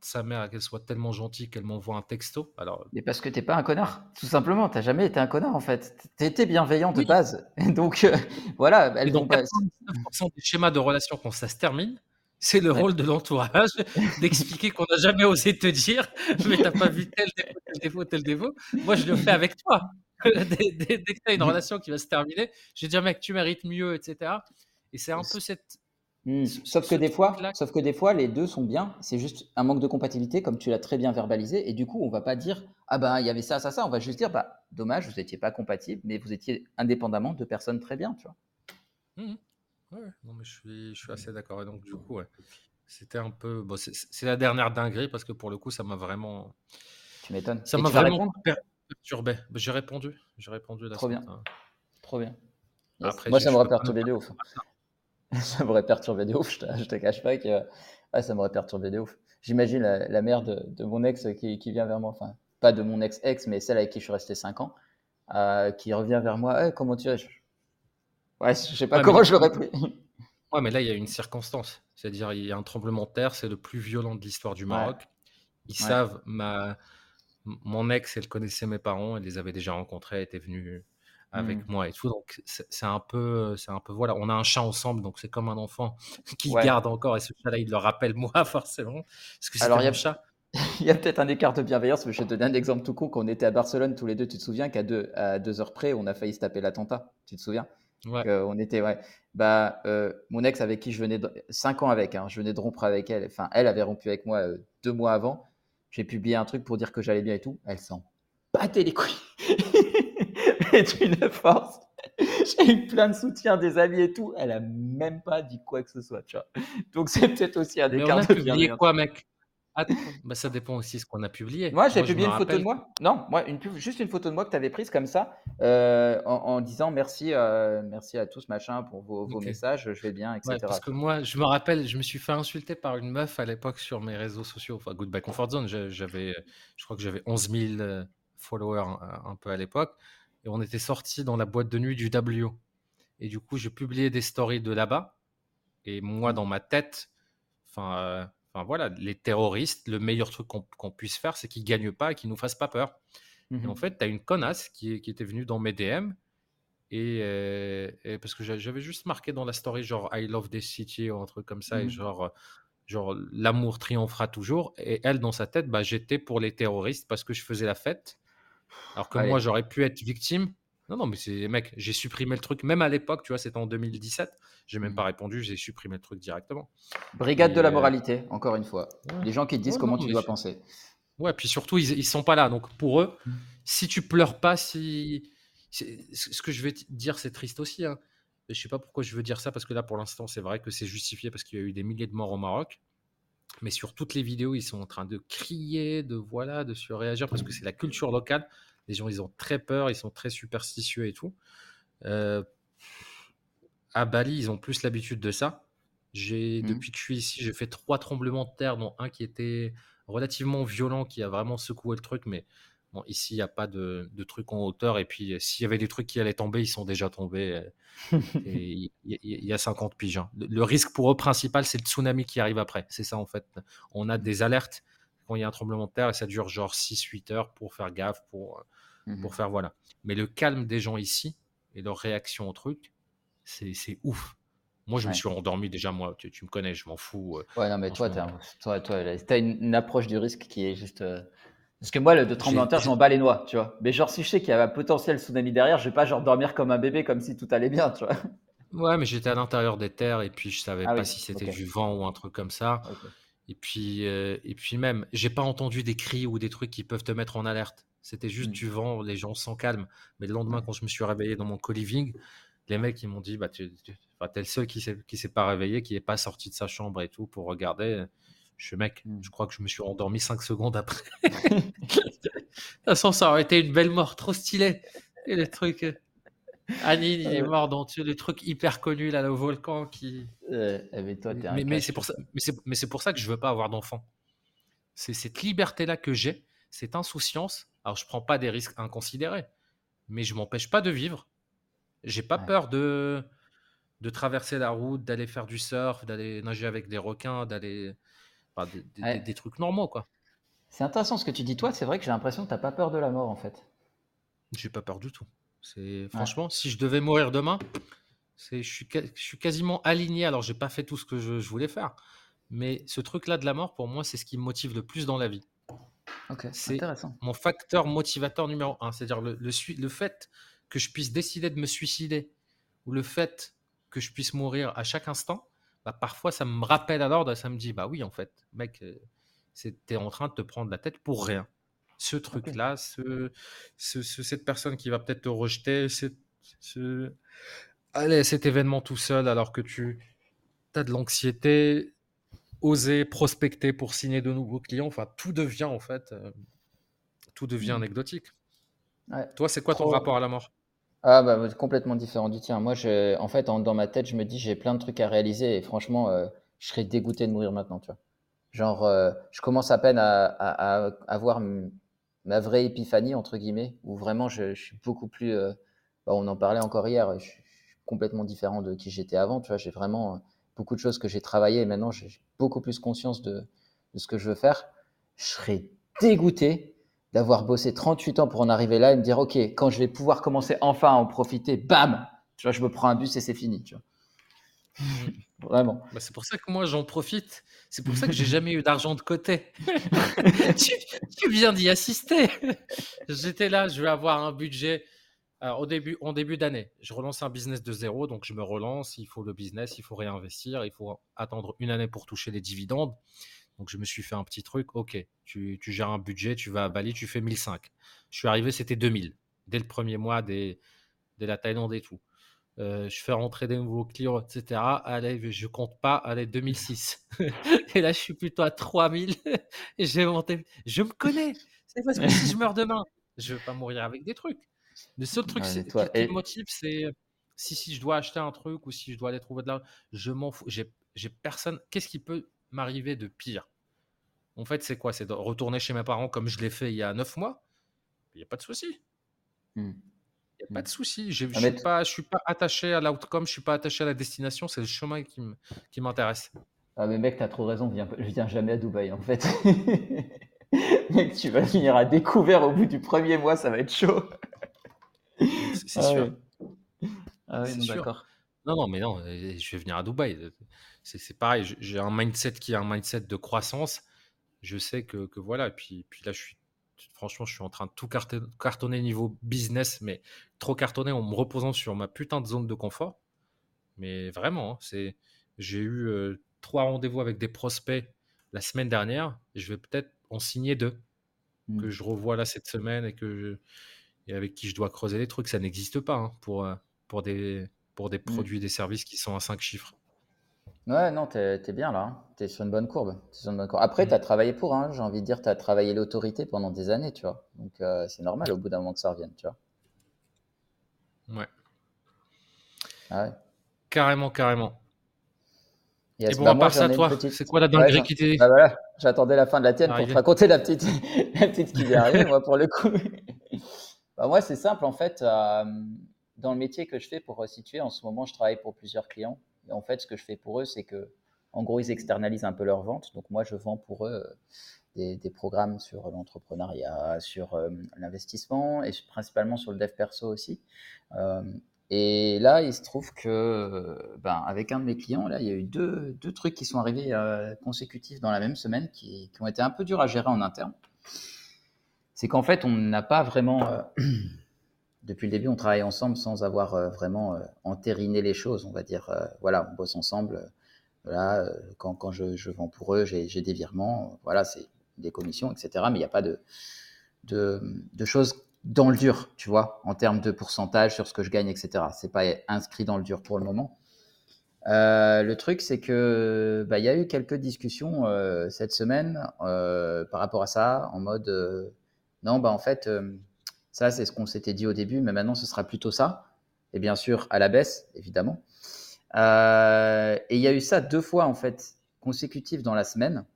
Speaker 2: sa mère, qu'elle soit tellement gentille qu'elle m'envoie un texto. Alors,
Speaker 1: Mais parce que t'es pas un connard, tout simplement. T'as jamais été un connard en fait. T'étais bienveillant de
Speaker 2: oui,
Speaker 1: base. Donc euh, voilà,
Speaker 2: dans
Speaker 1: vont pas.
Speaker 2: 99% des schémas de relation quand ça se termine, c'est le
Speaker 1: Ouais.
Speaker 2: rôle de l'entourage d'expliquer qu'on n'a jamais osé te dire, mais t'as pas vu tel défaut, tel défaut, tel défaut. Moi, je le fais avec toi. dès, dès- dès que tu as une relation qui va se terminer, je vais dire, mec, tu mérites mieux, etc. Et c'est un peu cette,
Speaker 1: Hmm.
Speaker 2: ce,
Speaker 1: Sauf que des fois, sauf que des fois, les deux sont bien. C'est juste un manque de compatibilité, comme tu l'as très bien verbalisé. Et du coup, on va pas dire ah ben il y avait ça, ça, ça. On va juste dire bah dommage, vous n'étiez pas compatibles, mais vous étiez indépendamment de personnes très bien, tu vois.
Speaker 2: Mhm. Ouais, non, mais je suis, je suis assez d'accord. Et donc, du coup, ouais, c'était un peu. Bon, c'est la dernière dinguerie parce que pour le coup, ça m'a vraiment.
Speaker 1: Tu m'étonnes.
Speaker 2: Ça m'a vraiment
Speaker 1: répondre?
Speaker 2: Per- perturbé. Bah, J'ai répondu. J'ai répondu
Speaker 1: Trop bien,
Speaker 2: hein.
Speaker 1: trop bien. Yes.
Speaker 2: Après,
Speaker 1: Moi, ça
Speaker 2: me
Speaker 1: perturbé de ouf. Ça m'aurait perturbé de ouf. Je te, je te cache pas que ah, ça m'aurait perturbé de ouf. J'imagine la, la mère de, de mon ex qui, qui vient vers moi, enfin pas de mon ex-ex, mais celle avec qui je suis resté 5 ans, euh, qui revient vers moi. Eh, comment tu es Je- Ouais, je sais pas
Speaker 2: Ouais,
Speaker 1: comment je l'aurais pris.
Speaker 2: ouais, mais là, il y a une circonstance. C'est-à-dire, il y a un tremblement de terre, c'est le plus violent de l'histoire du
Speaker 1: Ouais,
Speaker 2: Maroc. Ils
Speaker 1: ouais.
Speaker 2: savent, ma, mon ex, elle connaissait mes parents, elle les avait déjà rencontrés, elle était venue avec
Speaker 1: Hmm.
Speaker 2: moi et tout. Donc, c'est un peu, c'est un peu, voilà, on a un chat ensemble, donc c'est comme un enfant qui
Speaker 1: Ouais.
Speaker 2: garde encore, et ce chat-là, il le rappelle moi, forcément, parce que
Speaker 1: Alors, il y a,
Speaker 2: chat.
Speaker 1: il y a peut-être un écart de bienveillance, mais je vais te donner un exemple tout con. Quand on était à Barcelone tous les deux, tu te souviens qu'à deux, à deux heures près, on a failli se taper l'attentat. Tu te souviens?
Speaker 2: Ouais,
Speaker 1: on était, ouais. Bah, euh, mon ex avec qui je venais de, 5 ans avec, hein, je venais de rompre avec elle. Enfin, elle avait rompu avec moi euh, deux mois avant. J'ai publié un truc pour dire que j'allais bien et tout. Elle s'en battait les couilles. Mais d'une force. J'ai eu plein de soutien des amis et tout. Elle a même pas dit quoi que ce soit, tu vois. Donc c'est peut-être aussi un
Speaker 2: mais on a
Speaker 1: de
Speaker 2: publié quoi, mec? Attends, bah, ça dépend aussi de ce qu'on a publié.
Speaker 1: Moi, j'ai publié une photo de moi. Non, moi, une juste une photo de moi que tu avais prise comme ça, euh, en, en disant merci, euh, merci à tous, machin, pour vos, messages, je vais bien,
Speaker 2: Ouais,
Speaker 1: etc.
Speaker 2: parce que moi, je me rappelle, je me suis fait insulter par une meuf à l'époque sur mes réseaux sociaux, enfin Goodbye Comfort Zone. J'a- J'avais, je crois que j'avais 11 000 euh, followers un, un peu à l'époque, et on était sortis dans la boîte de nuit du W. Et du coup, je publiais des stories de là-bas, et moi,
Speaker 1: Mm.
Speaker 2: dans ma tête, enfin, euh, enfin voilà, les terroristes, le meilleur truc qu'on puisse faire, c'est qu'ils gagnent pas et qu'ils nous fassent pas peur. Et en
Speaker 1: Mhm.
Speaker 2: fait, tu as une connasse qui, est- qui était venue dans mes DM. Et, euh, et parce que j'a- j'avais juste marqué dans la story genre I love this city ou un truc comme ça et
Speaker 1: Mhm.
Speaker 2: genre genre l'amour triomphera toujours et elle dans sa tête bah j'étais pour les terroristes parce que je faisais la fête alors que moi j'aurais pu être victime non non mais c'est mec j'ai supprimé le truc même à l'époque tu vois c'était en 2017 j'ai même
Speaker 1: Mhm.
Speaker 2: pas répondu j'ai supprimé le truc directement
Speaker 1: Brigade de la
Speaker 2: euh,
Speaker 1: moralité, encore une fois.
Speaker 2: ouais
Speaker 1: Les gens qui te disent
Speaker 2: ouais
Speaker 1: comment
Speaker 2: non
Speaker 1: tu dois penser.
Speaker 2: Ouais, puis surtout, ils, ils sont pas là. Donc pour eux,
Speaker 1: Mhm.
Speaker 2: si tu pleures pas, si. c'est- Ce que je vais te dire, c'est triste aussi. Hein. Je sais pas pourquoi je veux dire ça, parce que là, pour l'instant, c'est vrai que c'est justifié parce qu'il y a eu des milliers de morts au Maroc. Mais sur toutes les vidéos, ils sont en train de crier, de voilà, de surréagir, parce que c'est la culture locale. Les gens, ils ont très peur, ils sont très superstitieux et tout. Euh, à Bali, ils ont plus l'habitude de ça. J'ai,
Speaker 1: Mhm.
Speaker 2: depuis que je suis ici, j'ai fait trois tremblements de terre, dont un qui était relativement violent, qui a vraiment secoué le truc. Mais bon, ici, il n'y a pas de, de trucs en hauteur. Et puis, euh, s'il y avait des trucs qui allaient tomber, ils sont déjà tombés. euh, Et il y, il y a 50 piges. hein. Le, le risque pour eux principal, c'est le tsunami qui arrive après. C'est ça, en fait. On a des alertes quand il y a un tremblement de terre et ça dure genre 6-8 heures pour faire gaffe, pour, euh,
Speaker 1: Mhm.
Speaker 2: pour faire voilà. Mais le calme des gens ici et leur réaction au truc, c'est ouf. Moi, je me suis endormi déjà, moi, tu, tu me connais, je m'en fous. euh,
Speaker 1: Ouais, non, mais toi, t'as
Speaker 2: franchement,
Speaker 1: toi, toi, t'as une, une approche du risque qui est juste. euh, Parce que moi, le de tremblement de terre, je m'en bats les noix, tu vois. Mais genre, si je sais qu'il y a un potentiel tsunami derrière, je vais pas genre dormir comme un bébé, comme si tout allait bien, tu vois.
Speaker 2: Ouais, mais j'étais à l'intérieur des terres et puis je savais
Speaker 1: Ah
Speaker 2: pas
Speaker 1: oui,
Speaker 2: si c'était du vent ou un truc comme ça. Et puis, euh, et puis même, j'ai pas entendu des cris ou des trucs qui peuvent te mettre en alerte. C'était juste
Speaker 1: Mm.
Speaker 2: du vent, les gens sont calmes. Mais le lendemain, quand je me suis réveillé dans mon co-living, les mecs, ils m'ont dit, bah, tu, enfin, t'es le seul qui qui s'est pas réveillé, qui est pas sorti de sa chambre et tout pour regarder. Je suis mec, je crois que je me suis endormi 5 secondes après. De toute façon, ça aurait été une belle mort, trop stylé. Et le truc. Euh, Annie, il est mort dans le truc hyper connu, là, le volcan qui.
Speaker 1: mais toi,
Speaker 2: mais, mais c'est pour ça, mais c'est pour ça que je veux pas avoir d'enfant. C'est cette liberté-là que j'ai, cette insouciance. Alors, je prends pas des risques inconsidérés, mais je m'empêche pas de vivre. J'ai pas peur de de traverser la route, d'aller faire du surf, d'aller nager avec des requins, d'aller des, trucs normaux, quoi.
Speaker 1: C'est intéressant ce que tu dis, toi. C'est vrai que j'ai l'impression que tu n'as pas peur de la mort, en fait.
Speaker 2: J'ai pas peur du tout. C'est franchement, si je devais mourir demain, c'est je suis, je suis quasiment aligné. Alors, j'ai pas fait tout ce que je, voulais faire, mais ce truc-là de la mort, pour moi, c'est ce qui me motive le plus dans la vie.
Speaker 1: C'est intéressant.
Speaker 2: Mon facteur motivateur numéro un, c'est-à-dire le, le, le fait que je puisse décider de me suicider ou le fait que je puisse mourir à chaque instant, bah, parfois ça me rappelle à l'ordre, ça me dit bah oui en fait, mec, euh, c'était en train de te prendre la tête pour rien. Ce truc-là, ce, cette personne qui va peut-être te rejeter, ce, allez, cet événement tout seul alors que tu as de l'anxiété, oser prospecter pour signer de nouveaux clients, enfin tout devient en fait, euh, tout devient mmh. anecdotique. Toi, c'est quoi ton rapport à la mort?
Speaker 1: Ah bah, complètement différent du tien. Moi, je, en fait, dans ma tête, je me dis, j'ai plein de trucs à réaliser et franchement, euh, je serais dégoûté de mourir maintenant, tu vois. Genre, euh, je commence à peine à, avoir ma vraie épiphanie, entre guillemets, où vraiment je, suis beaucoup plus. Euh, bah, on en parlait encore hier, je suis complètement différent de qui j'étais avant, tu vois. J'ai vraiment beaucoup de choses que j'ai travaillées et maintenant j'ai beaucoup plus conscience de, de ce que je veux faire. Je serais dégoûté d'avoir bossé 38 ans pour en arriver là et me dire, OK, quand je vais pouvoir commencer enfin à en profiter, bam, tu vois, je me prends un bus et c'est fini, tu vois. Vraiment.
Speaker 2: Bah, c'est pour ça que moi j'en profite. C'est pour ça que j'ai jamais eu d'argent de côté. tu, viens d'y assister. J'étais là, je vais avoir un budget. Alors, au début, en début d'année, je relance un business de zéro, donc je me relance. Il faut le business, il faut réinvestir, il faut attendre une année pour toucher les dividendes. Donc je me suis fait un petit truc, ok, tu, gères un budget, tu vas à Bali, tu fais 1005. Je suis arrivé, c'était 2000, dès le premier mois, dès, la Thaïlande et tout. Euh, je fais rentrer des nouveaux clients, etc. Allez, je compte pas, allez, 2006. et là, je suis plutôt à 3000. et j'ai monté. Je me connais. C'est parce que si je meurs demain, je vais pas mourir avec des trucs. Le seul truc qui me motive, c'est si, si je dois acheter un truc ou si je dois aller trouver de l'argent, je m'en fous. J'ai personne. Qu'est-ce qui peut m'arriver de pire? En fait, c'est quoi? C'est de retourner chez mes parents comme je l'ai fait il y a neuf mois? Il n'y a pas de souci. Hmm. Pas de souci. Je ne ah, suis, pas, suis pas attaché à l'outcome, je ne suis pas attaché à la destination, c'est le chemin qui m'intéresse.
Speaker 1: Ah mais mec, tu as trop raison, je viens, viens jamais à Dubaï en fait. mec, tu vas venir à découvert au bout du premier mois, ça va être chaud.
Speaker 2: C'est sûr. Ah oui, ah d'accord. Non, non, mais non, je vais venir à Dubaï c'est pareil, j'ai un mindset qui est un mindset de croissance. Je sais que, que voilà, puis, puis là, je suis, franchement, je suis en train de tout cartonner niveau business, mais trop cartonner en me reposant sur ma putain de zone de confort. Mais vraiment, hein, c'est, j'ai eu euh, trois rendez-vous avec des prospects la semaine dernière. Et je vais peut-être en signer deux mmh. que je revois là cette semaine et que et avec qui je dois creuser les trucs. Ça n'existe pas hein, pour, euh, pour des, pour des mmh. produits, des services qui sont à cinq chiffres.
Speaker 1: Ouais, non, t'es es bien là. Hein. T'es sur une bonne courbe. sur une bonne courbe. Après, mmh. t'as travaillé pour, hein, j'ai envie de dire, t'as travaillé l'autorité pendant des années, tu vois. Donc, euh, c'est normal au bout d'un moment que ça revienne, tu vois.
Speaker 2: Ouais.
Speaker 1: Ah ouais.
Speaker 2: Carrément, carrément. Et bon, bah, à part ça, toi, c'est quoi la dinguerie qui t'est.
Speaker 1: Bah voilà, j'attendais la fin de la tienne pour te raconter la petite, la petite qui vient arriver, moi, pour le coup. bah, moi, c'est simple, en fait. Euh, dans le métier que je fais pour resituer, en ce moment, je travaille pour plusieurs clients en fait, ce que je fais pour eux, c'est que, en gros, ils externalisent un peu leur vente. Donc, moi, je vends pour eux euh, des, programmes sur l'entrepreneuriat, sur euh, l'investissement et principalement sur le dev perso aussi. Euh, et là, il se trouve que, ben, avec un de mes clients, là, il y a eu deux, trucs qui sont arrivés consécutifs dans la même semaine qui, ont été un peu durs à gérer en interne. C'est qu'en fait, on n'a pas vraiment depuis le début, on travaille ensemble sans avoir euh, vraiment euh, entériné les choses. On va dire, euh, voilà, on bosse ensemble. voilà, quand, quand je, je, vends pour eux, j'ai des virements. Voilà, c'est des commissions, etc. Mais il n'y a pas de, de, de, choses dans le dur, tu vois, en termes de pourcentage sur ce que je gagne, etc. C'est pas inscrit dans le dur pour le moment. le truc, c'est que bah, il y a eu quelques discussions cette semaine par rapport à ça, en mode non, bah en fait ça, c'est ce qu'on s'était dit au début, mais maintenant, ce sera plutôt ça. et bien sûr à la baisse, évidemment. Euh, et il y a eu ça deux fois en fait consécutives dans la semaine.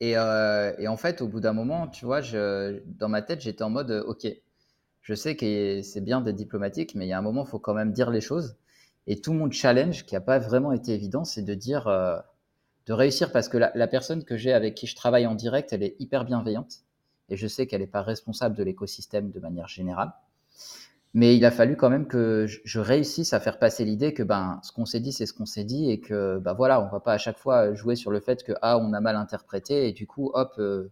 Speaker 1: Et, euh, et en fait, au bout d'un moment, tu vois, dans ma tête, j'étais en mode, ok, je sais que c'est bien d'être diplomatique, mais il y a un moment, il faut quand même dire les choses. Et tout mon challenge, qui n'a pas vraiment été évident, c'est de dire, euh, de réussir parce que la, la personne que j'ai avec qui je travaille en direct, elle est hyper bienveillante. Et je sais qu'elle n'est pas responsable de l'écosystème de manière générale. Mais il a fallu quand même que je réussisse à faire passer l'idée que ben ce qu'on s'est dit c'est ce qu'on s'est dit et que ben voilà on va pas à chaque fois jouer sur le fait que ah on a mal interprété et du coup hop euh,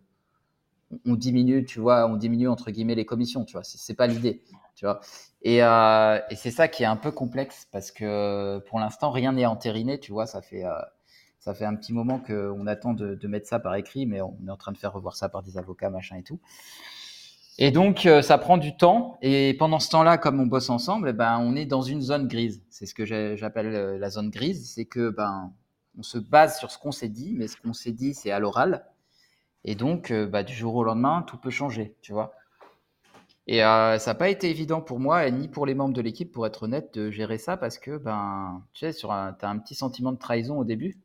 Speaker 1: on diminue tu vois on diminue entre guillemets les commissions tu vois c'est pas l'idée tu vois et, euh, et c'est ça qui est un peu complexe parce que pour l'instant rien n'est entériné tu vois ça fait euh, ça fait un petit moment qu'on attend de, mettre ça par écrit mais on est en train de faire revoir ça par des avocats machin et tout et donc, euh, ça prend du temps. Et pendant ce temps-là, comme on bosse ensemble, eh ben, on est dans une zone grise. C'est ce que j'appelle euh, la zone grise. C'est que ben, on se base sur ce qu'on s'est dit, mais ce qu'on s'est dit, c'est à l'oral. Et donc, euh, bah, du jour au lendemain, tout peut changer, tu vois. Et ça n'a pas été évident pour moi, ni pour les membres de l'équipe, pour être honnête, de gérer ça, parce que, ben, tu sais, tu as un petit sentiment de trahison au début,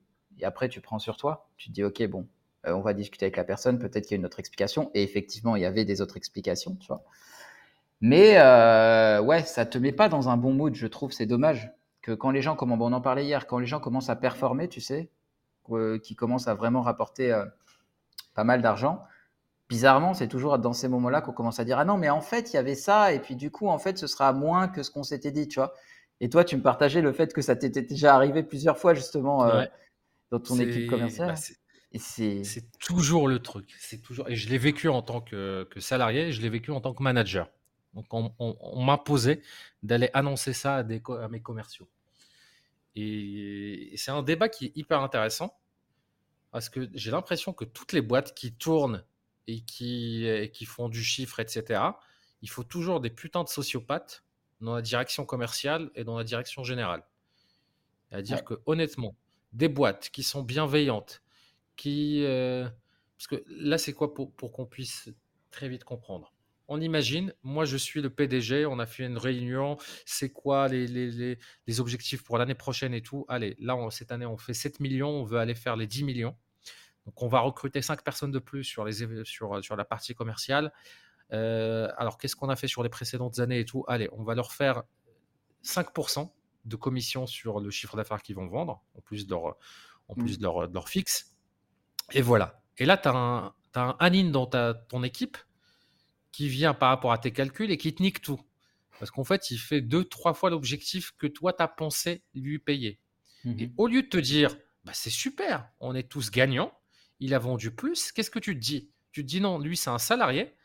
Speaker 1: et après, tu prends sur toi. Tu te dis, OK, bon, euh, on va discuter avec la personne, peut-être qu'il y a une autre explication. Et effectivement, il y avait des autres explications, tu vois. Mais euh, ouais, ça te met pas dans un bon mood, je trouve. C'est dommage que quand les gens, comme on en parlait hier, quand les gens commencent à performer, tu sais, euh, qui commencent à vraiment rapporter pas mal d'argent, bizarrement, c'est toujours dans ces moments-là qu'on commence à dire ah non, mais en fait, il y avait ça, et puis du coup, en fait, ce sera moins que ce qu'on s'était dit, tu vois. Et toi, tu me partageais le fait que ça t'était déjà arrivé plusieurs fois justement dans ton équipe commerciale. Bah,
Speaker 2: c'est toujours le truc. C'est toujours et je l'ai vécu en tant que, salarié, et je l'ai vécu en tant que manager. Donc on, posé d'aller annoncer ça à, des, à mes commerciaux. Et, c'est un débat qui est hyper intéressant parce que j'ai l'impression que toutes les boîtes qui tournent et qui, qui font du chiffre, etc., il faut toujours des putains de sociopathes dans la direction commerciale et dans la direction générale. C'est-à-dire que honnêtement, des boîtes qui sont bienveillantes, qui. Euh, parce que là, c'est quoi pour, pour qu'on puisse très vite comprendre? On imagine, moi je suis le PDG, on a fait une réunion, c'est quoi les, les, les, objectifs pour l'année prochaine et tout. Allez, là, cette année, on fait 7 millions, on veut aller faire les 10 millions. Donc on va recruter 5 personnes de plus sur, les, sur, sur la partie commerciale. Euh, alors qu'est-ce qu'on a fait sur les précédentes années et tout? Allez, on va leur faire 5% de commission sur le chiffre d'affaires qu'ils vont vendre, en plus de leur, en plus mmh. de leur, de leur fixe. Et voilà. Et là, tu as un, as un dans ta, ton équipe qui vient par rapport à tes calculs et qui te nique tout. Parce qu'en fait, il fait deux, trois fois l'objectif que toi, tu as pensé lui payer. Mmh et au lieu de te dire, bah, c'est super, on est tous gagnants, il a vendu plus, qu'est-ce que tu te dis? Tu te dis non, lui, c'est un salarié,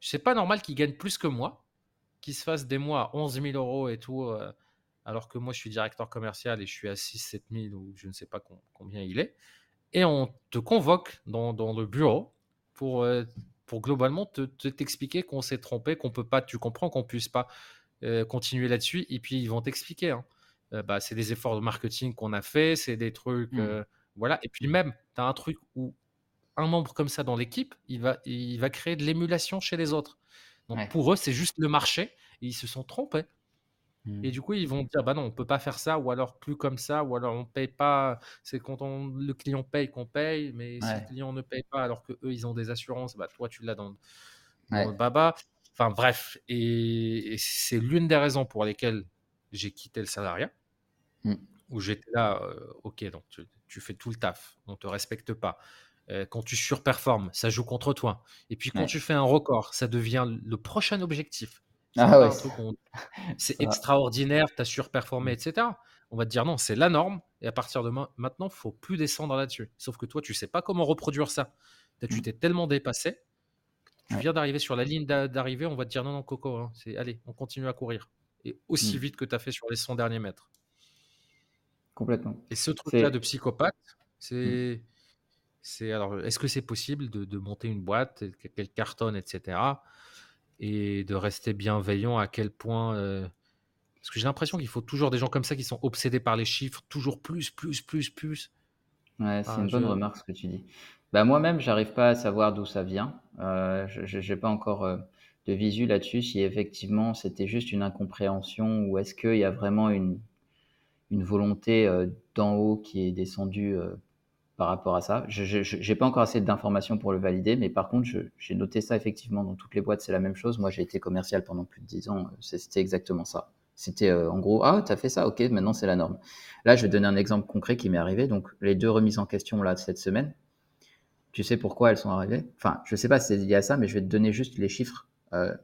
Speaker 2: c'est pas normal qu'il gagne plus que moi, qu'il se fasse des mois à 11 000 euros et tout, euh, alors que moi, je suis directeur commercial et je suis à 6 7 000 ou je ne sais pas combien il est et on te convoque dans, le bureau pour, euh, pour globalement te, t'expliquer qu'on s'est trompé, qu'on peut pas, tu comprends qu'on puisse pas euh, continuer là-dessus, et puis ils vont t'expliquer. Hein. Euh, bah, c'est des efforts de marketing qu'on a fait, c'est des trucs, mmh. voilà. Et puis même, tu as un truc où un membre comme ça dans l'équipe, il va, il va créer de l'émulation chez les autres. Donc pour eux, c'est juste le marché, et ils se sont trompés. Et mmh. du coup, ils vont dire, bah non, on peut pas faire ça, ou alors plus comme ça, ou alors on paye pas. C'est quand on, le client paye qu'on paye, mais si le client ne paye pas, alors que eux ils ont des assurances, bah toi tu l'as dans, le baba. Enfin bref, et, c'est l'une des raisons pour lesquelles j'ai quitté le salariat, mmh. où j'étais là, ok, donc tu, fais tout le taf, on te respecte pas. quand tu surperformes, ça joue contre toi. Et puis quand tu fais un record, ça devient le prochain objectif. Ah c'est extraordinaire, tu as surperformé, etc. On va te dire non, c'est la norme. Et à partir de maintenant, il faut plus descendre là-dessus. Sauf que toi, tu sais pas comment reproduire ça. Tu mmh. t'es tellement dépassé. Tu viens d'arriver sur la ligne d'arrivée, on va te dire non, non, Coco, hein, c'est allez, on continue à courir. Et aussi mmh. vite que tu as fait sur les 100 derniers mètres.
Speaker 1: Complètement.
Speaker 2: Et ce truc-là de psychopathe, mmh. c'est. alors, est-ce que c'est possible de, de, monter une boîte, qu'elle cartonne, etc et de rester bienveillant à quel point. Euh, parce que j'ai l'impression qu'il faut toujours des gens comme ça qui sont obsédés par les chiffres, toujours plus, plus, plus, plus.
Speaker 1: Ouais, c'est une bonne remarque ce que tu dis. Bah, moi-même, j'arrive pas à savoir d'où ça vient. Euh, je n'ai pas encore euh, de visu là-dessus, si effectivement c'était juste une incompréhension ou est-ce qu'il y a vraiment une, une volonté euh, d'en haut qui est descendue par rapport à ça. Je n'ai pas encore assez d'informations pour le valider, mais par contre, j'ai noté ça effectivement dans toutes les boîtes, c'est la même chose. Moi, j'ai été commercial pendant plus de 10 ans, c'était exactement ça. C'était en gros, ah, tu as fait ça, ok, maintenant c'est la norme. Là, je vais donner un exemple concret qui m'est arrivé. Donc, les deux remises en question là cette semaine, tu sais pourquoi elles sont arrivées? Enfin, je sais pas si c'est lié à ça, mais je vais te donner juste les chiffres. Euh,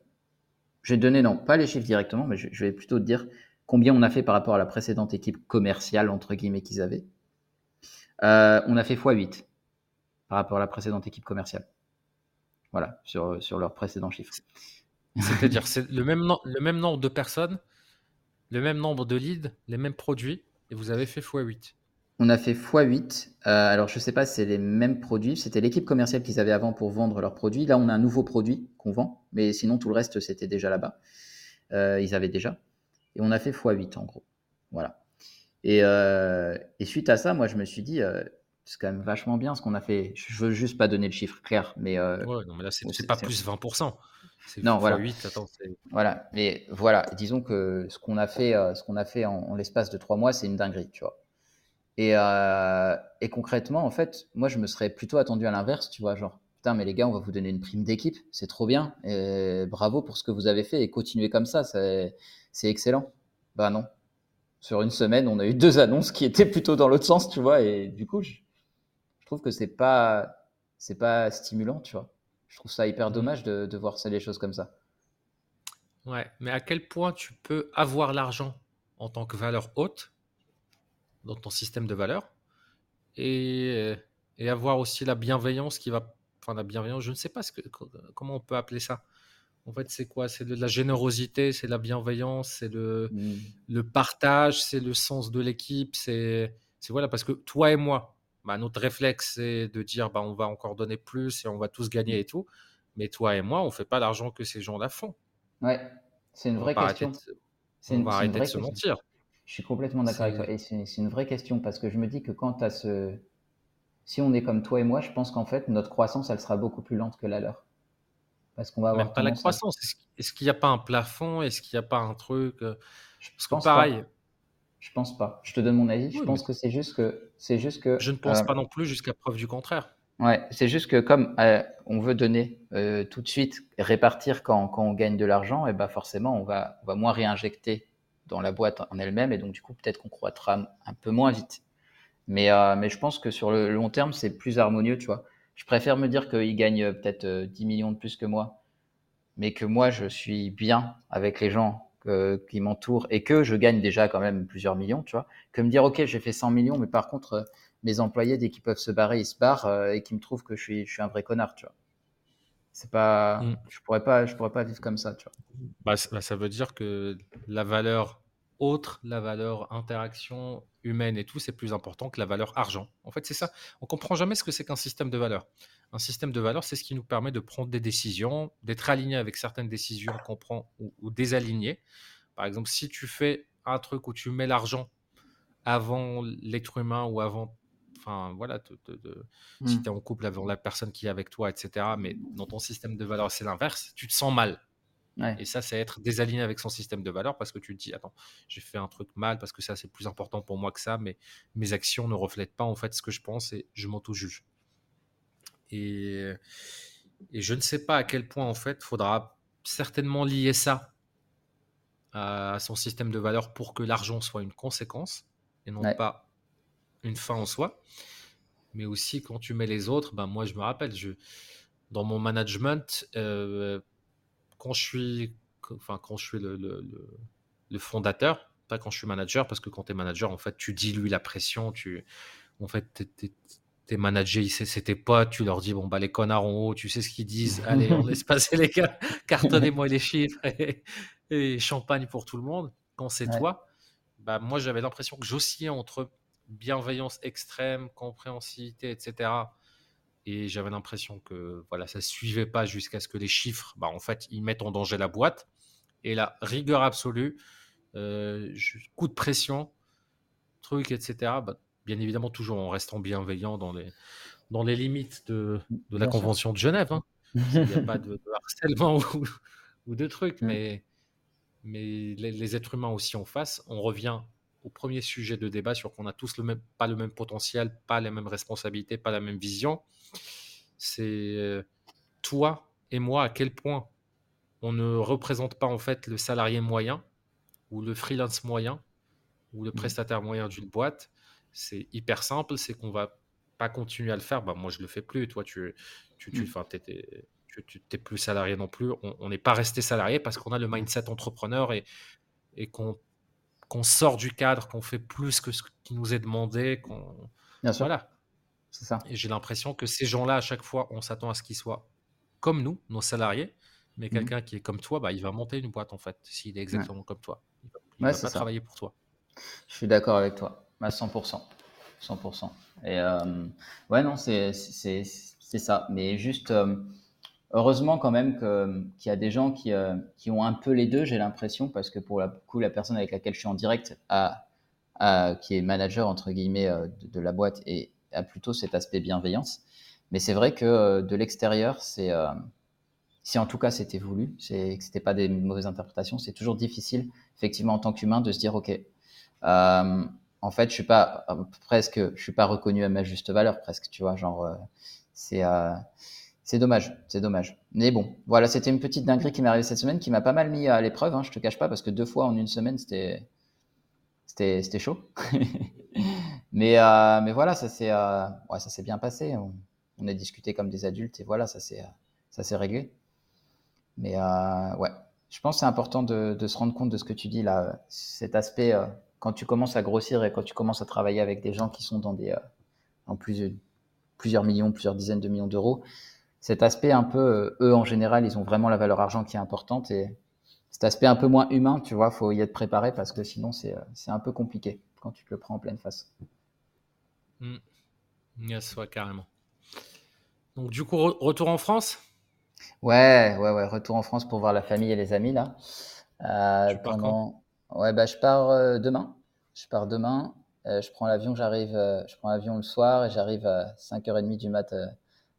Speaker 1: je vais te donner, non, pas les chiffres directement, mais je, vais plutôt te dire combien on a fait par rapport à la précédente équipe commerciale, entre guillemets, qu'ils avaient. Euh, on a fait x8 par rapport à la précédente équipe commerciale. Voilà, sur, sur leurs précédents chiffres.
Speaker 2: C'est-à-dire, c'est le même, le même nombre de personnes, le même nombre de leads, les mêmes produits, et vous avez fait x8.
Speaker 1: On a fait x8. Euh, alors, je ne sais pas si c'est les mêmes produits. C'était l'équipe commerciale qu'ils avaient avant pour vendre leurs produits. Là, on a un nouveau produit qu'on vend. Mais sinon, tout le reste, c'était déjà là-bas. Euh, ils avaient déjà. Et on a fait x8, en gros. Voilà. Et, euh, et, suite à ça, moi, je me suis dit, c'est quand même vachement bien ce qu'on a fait. Je veux juste pas donner le chiffre clair. Mais,
Speaker 2: ouais, non, mais là, c'est pas plus 20%.
Speaker 1: Non, voilà. 8, attends, voilà. Mais voilà, disons que ce qu'on a fait, ce qu'on a fait en, en l'espace de trois mois, c'est une dinguerie, tu vois. Et, euh, et, concrètement, en fait, moi, je me serais plutôt attendu à l'inverse, tu vois, genre, putain, mais les gars, on va vous donner une prime d'équipe, c'est trop bien, et bravo pour ce que vous avez fait, et continuez comme ça, c'est excellent. Bah non. Sur une semaine, on a eu deux annonces qui étaient plutôt dans l'autre sens, tu vois, et du coup, je, je trouve que c'est pas, c'est pas stimulant, tu vois. Je trouve ça hyper mmh. dommage de, de voir ça, les choses comme ça.
Speaker 2: Ouais, mais à quel point tu peux avoir l'argent en tant que valeur haute dans ton système de valeurs et, et, avoir aussi la bienveillance qui va, enfin la bienveillance, je ne sais pas ce que, comment on peut appeler ça. En fait, c'est quoi? C'est de la générosité, c'est la bienveillance, c'est le, mmh. le partage, c'est le sens de l'équipe, c'est voilà parce que toi et moi, bah, notre réflexe c'est de dire bah on va encore donner plus et on va tous gagner mmh. et tout. Mais toi et moi, on fait pas l'argent que ces gens-là font.
Speaker 1: Ouais, c'est une vraie question.
Speaker 2: on va arrêter de se mentir.
Speaker 1: Je suis complètement d'accord avec toi. Et c'est une vraie question parce que je me dis que quand tu ce. Si on est comme toi et moi, je pense qu'en fait, notre croissance, elle sera beaucoup plus lente que la leur.
Speaker 2: Parce qu'on va avoir. Même pas la croissance. Est-ce qu'il n'y a pas un plafond? Est-ce qu'il n'y a pas un truc euh, Je pense pareil.
Speaker 1: Je pense pas. Je te donne mon avis. je pense que c'est juste que. C'est juste que.
Speaker 2: Je ne pense euh, pas non plus jusqu'à preuve du contraire.
Speaker 1: Ouais, c'est juste que comme euh, on veut donner tout de suite, répartir quand, quand on gagne de l'argent, et ben forcément on va, on va moins réinjecter dans la boîte en elle-même, et donc du coup peut-être qu'on croîtra un peu moins vite. Mais, euh, mais je pense que sur le long terme, c'est plus harmonieux, tu vois. Je préfère me dire qu'il gagne euh, peut-être 10 euh, millions de plus que moi, mais que moi, je suis bien avec les gens qui m'entourent et que je gagne déjà quand même plusieurs millions, tu vois, que me dire, OK, j'ai fait 100 millions, mais par contre, mes employés, dès qu'ils peuvent se barrer, ils se barrent et qu'ils me trouvent que je suis, je suis un vrai connard, tu vois. C'est pas, mm. je pourrais pas, je pourrais pas vivre comme ça, tu vois.
Speaker 2: Bah, bah, ça veut dire que la valeur autre, la valeur interaction humaine et tout, c'est plus important que la valeur argent. En fait, c'est ça. On comprend jamais ce que c'est qu'un système de valeur. Un système de valeur, c'est ce qui nous permet de prendre des décisions, d'être aligné avec certaines décisions qu'on prend ou, ou désaligné. Par exemple, si tu fais un truc où tu mets l'argent avant l'être humain ou avant Enfin, voilà, si mmh. tu es en couple avec la personne qui est avec toi, etc. Mais dans ton système de valeurs, c'est l'inverse. Tu te sens mal. Et ça, c'est être désaligné avec son système de valeurs parce que tu te dis, attends, j'ai fait un truc mal parce que ça, c'est plus important pour moi que ça, mais mes actions ne reflètent pas en fait ce que je pense et je m'auto-juge. Et, et je ne sais pas à quel point en fait, faudra certainement lier ça à son système de valeurs pour que l'argent soit une conséquence et non pas une fin en soi, mais aussi quand tu mets les autres, ben moi je me rappelle, je, dans mon management, euh, quand je suis, enfin quand je suis le, le, fondateur, pas quand je suis manager, parce que quand tu es manager, en fait, tu dilues la pression, tu, en fait, tes managers, c'était pas, tu leur dis, bon, bah, les connards en haut, tu sais ce qu'ils disent, allez, on laisse passer les gars, cartonnez-moi les chiffres et, champagne pour tout le monde. Quand c'est toi, bah, moi, j'avais l'impression que j'oscillais entre bienveillance extrême, compréhensivité, etc. Et j'avais l'impression que voilà, ça suivait pas jusqu'à ce que les chiffres, bah, en fait, ils mettent en danger la boîte. Et la rigueur absolue, euh, coup de pression, truc, etc. Bah, bien évidemment, toujours en restant bienveillant dans les, dans les limites de, de la Convention de Genève. Hein. Il n'y a pas de, harcèlement ou deux trucs,
Speaker 1: Mm.
Speaker 2: mais, mais les, les êtres humains aussi en face, on revient au premier sujet de débat sur qu'on a tous le même, pas le même potentiel, pas les mêmes responsabilités, pas la même vision. C'est euh, toi et moi à quel point on ne représente pas en fait le salarié moyen ou le freelance moyen ou le
Speaker 1: Mm.
Speaker 2: prestataire moyen d'une boîte. C'est hyper simple, c'est qu'on va pas continuer à le faire. Bah, moi, je le fais plus. Toi, tu, tu, tu,
Speaker 1: Mm.
Speaker 2: t'es- tu, t'es plus salarié non plus. On on n'est pas resté salarié parce qu'on a le mindset entrepreneur et, et qu'on qu'on sort du cadre, qu'on fait plus que ce qui nous est demandé. qu'on
Speaker 1: Bien sûr,
Speaker 2: Voilà.
Speaker 1: c'est ça.
Speaker 2: Et j'ai l'impression que ces gens-là, à chaque fois, on s'attend à ce qu'ils soient comme nous, nos salariés. Mais
Speaker 1: Mhm.
Speaker 2: quelqu'un qui est comme toi, bah, il va monter une boîte en fait, s'il est exactement comme toi. Il va,
Speaker 1: Ouais,
Speaker 2: pas
Speaker 1: ça.
Speaker 2: travailler pour toi.
Speaker 1: Je suis d'accord avec toi, à 100%. 100%. Et euh, ouais, non, c'est c'est- c'est ça. Mais juste, euh, heureusement quand même qu'il y a des gens qui, euh, qui ont un peu les deux, j'ai l'impression, parce que pour le coup, la personne avec laquelle je suis en direct, qui est manager, entre guillemets, euh, de, la boîte, et a plutôt cet aspect bienveillance. Mais c'est vrai que euh, de l'extérieur, c'est... euh, si en tout cas c'était voulu, c'est que c'était pas des mauvaises interprétations, c'est toujours difficile, effectivement, en tant qu'humain, de se dire, ok, en fait, je suis pas suis pas reconnu à ma juste valeur, presque, tu vois, genre, c'est, c'est dommage, c'est dommage. Mais bon, voilà, c'était une petite dinguerie qui m'est arrivée cette semaine, qui m'a pas mal mis à l'épreuve, hein, je te cache pas, parce que deux fois en une semaine, c'était, c'était, c'était chaud. mais, euh, mais voilà, ça s'est, euh, ouais, ça s'est bien passé. On, a discuté comme des adultes et voilà, ça s'est, ça s'est réglé. Mais euh, ouais, je pense que c'est important de, se rendre compte de ce que tu dis là, cet aspect quand tu commences à grossir et quand tu commences à travailler avec des gens qui sont dans des, en plusieurs, plusieurs millions, plusieurs dizaines de millions d'euros, cet aspect un peu, euh, eux en général, ils ont vraiment la valeur argent qui est importante et cet aspect un peu moins humain, tu vois, faut y être préparé parce que sinon c'est, euh, un peu compliqué quand tu te le prends en pleine face.
Speaker 2: Mm. Yes, ouais, carrément. Donc, du coup, re- retour en France?
Speaker 1: Ouais, ouais, ouais, retour en France pour voir la famille et les amis là. Euh,
Speaker 2: Tu pars quand?
Speaker 1: pendant... Ouais, bah, je pars euh, demain. Je pars demain. Euh, je prends l'avion, j'arrive, je prends l'avion le soir et j'arrive à 5h30 du mat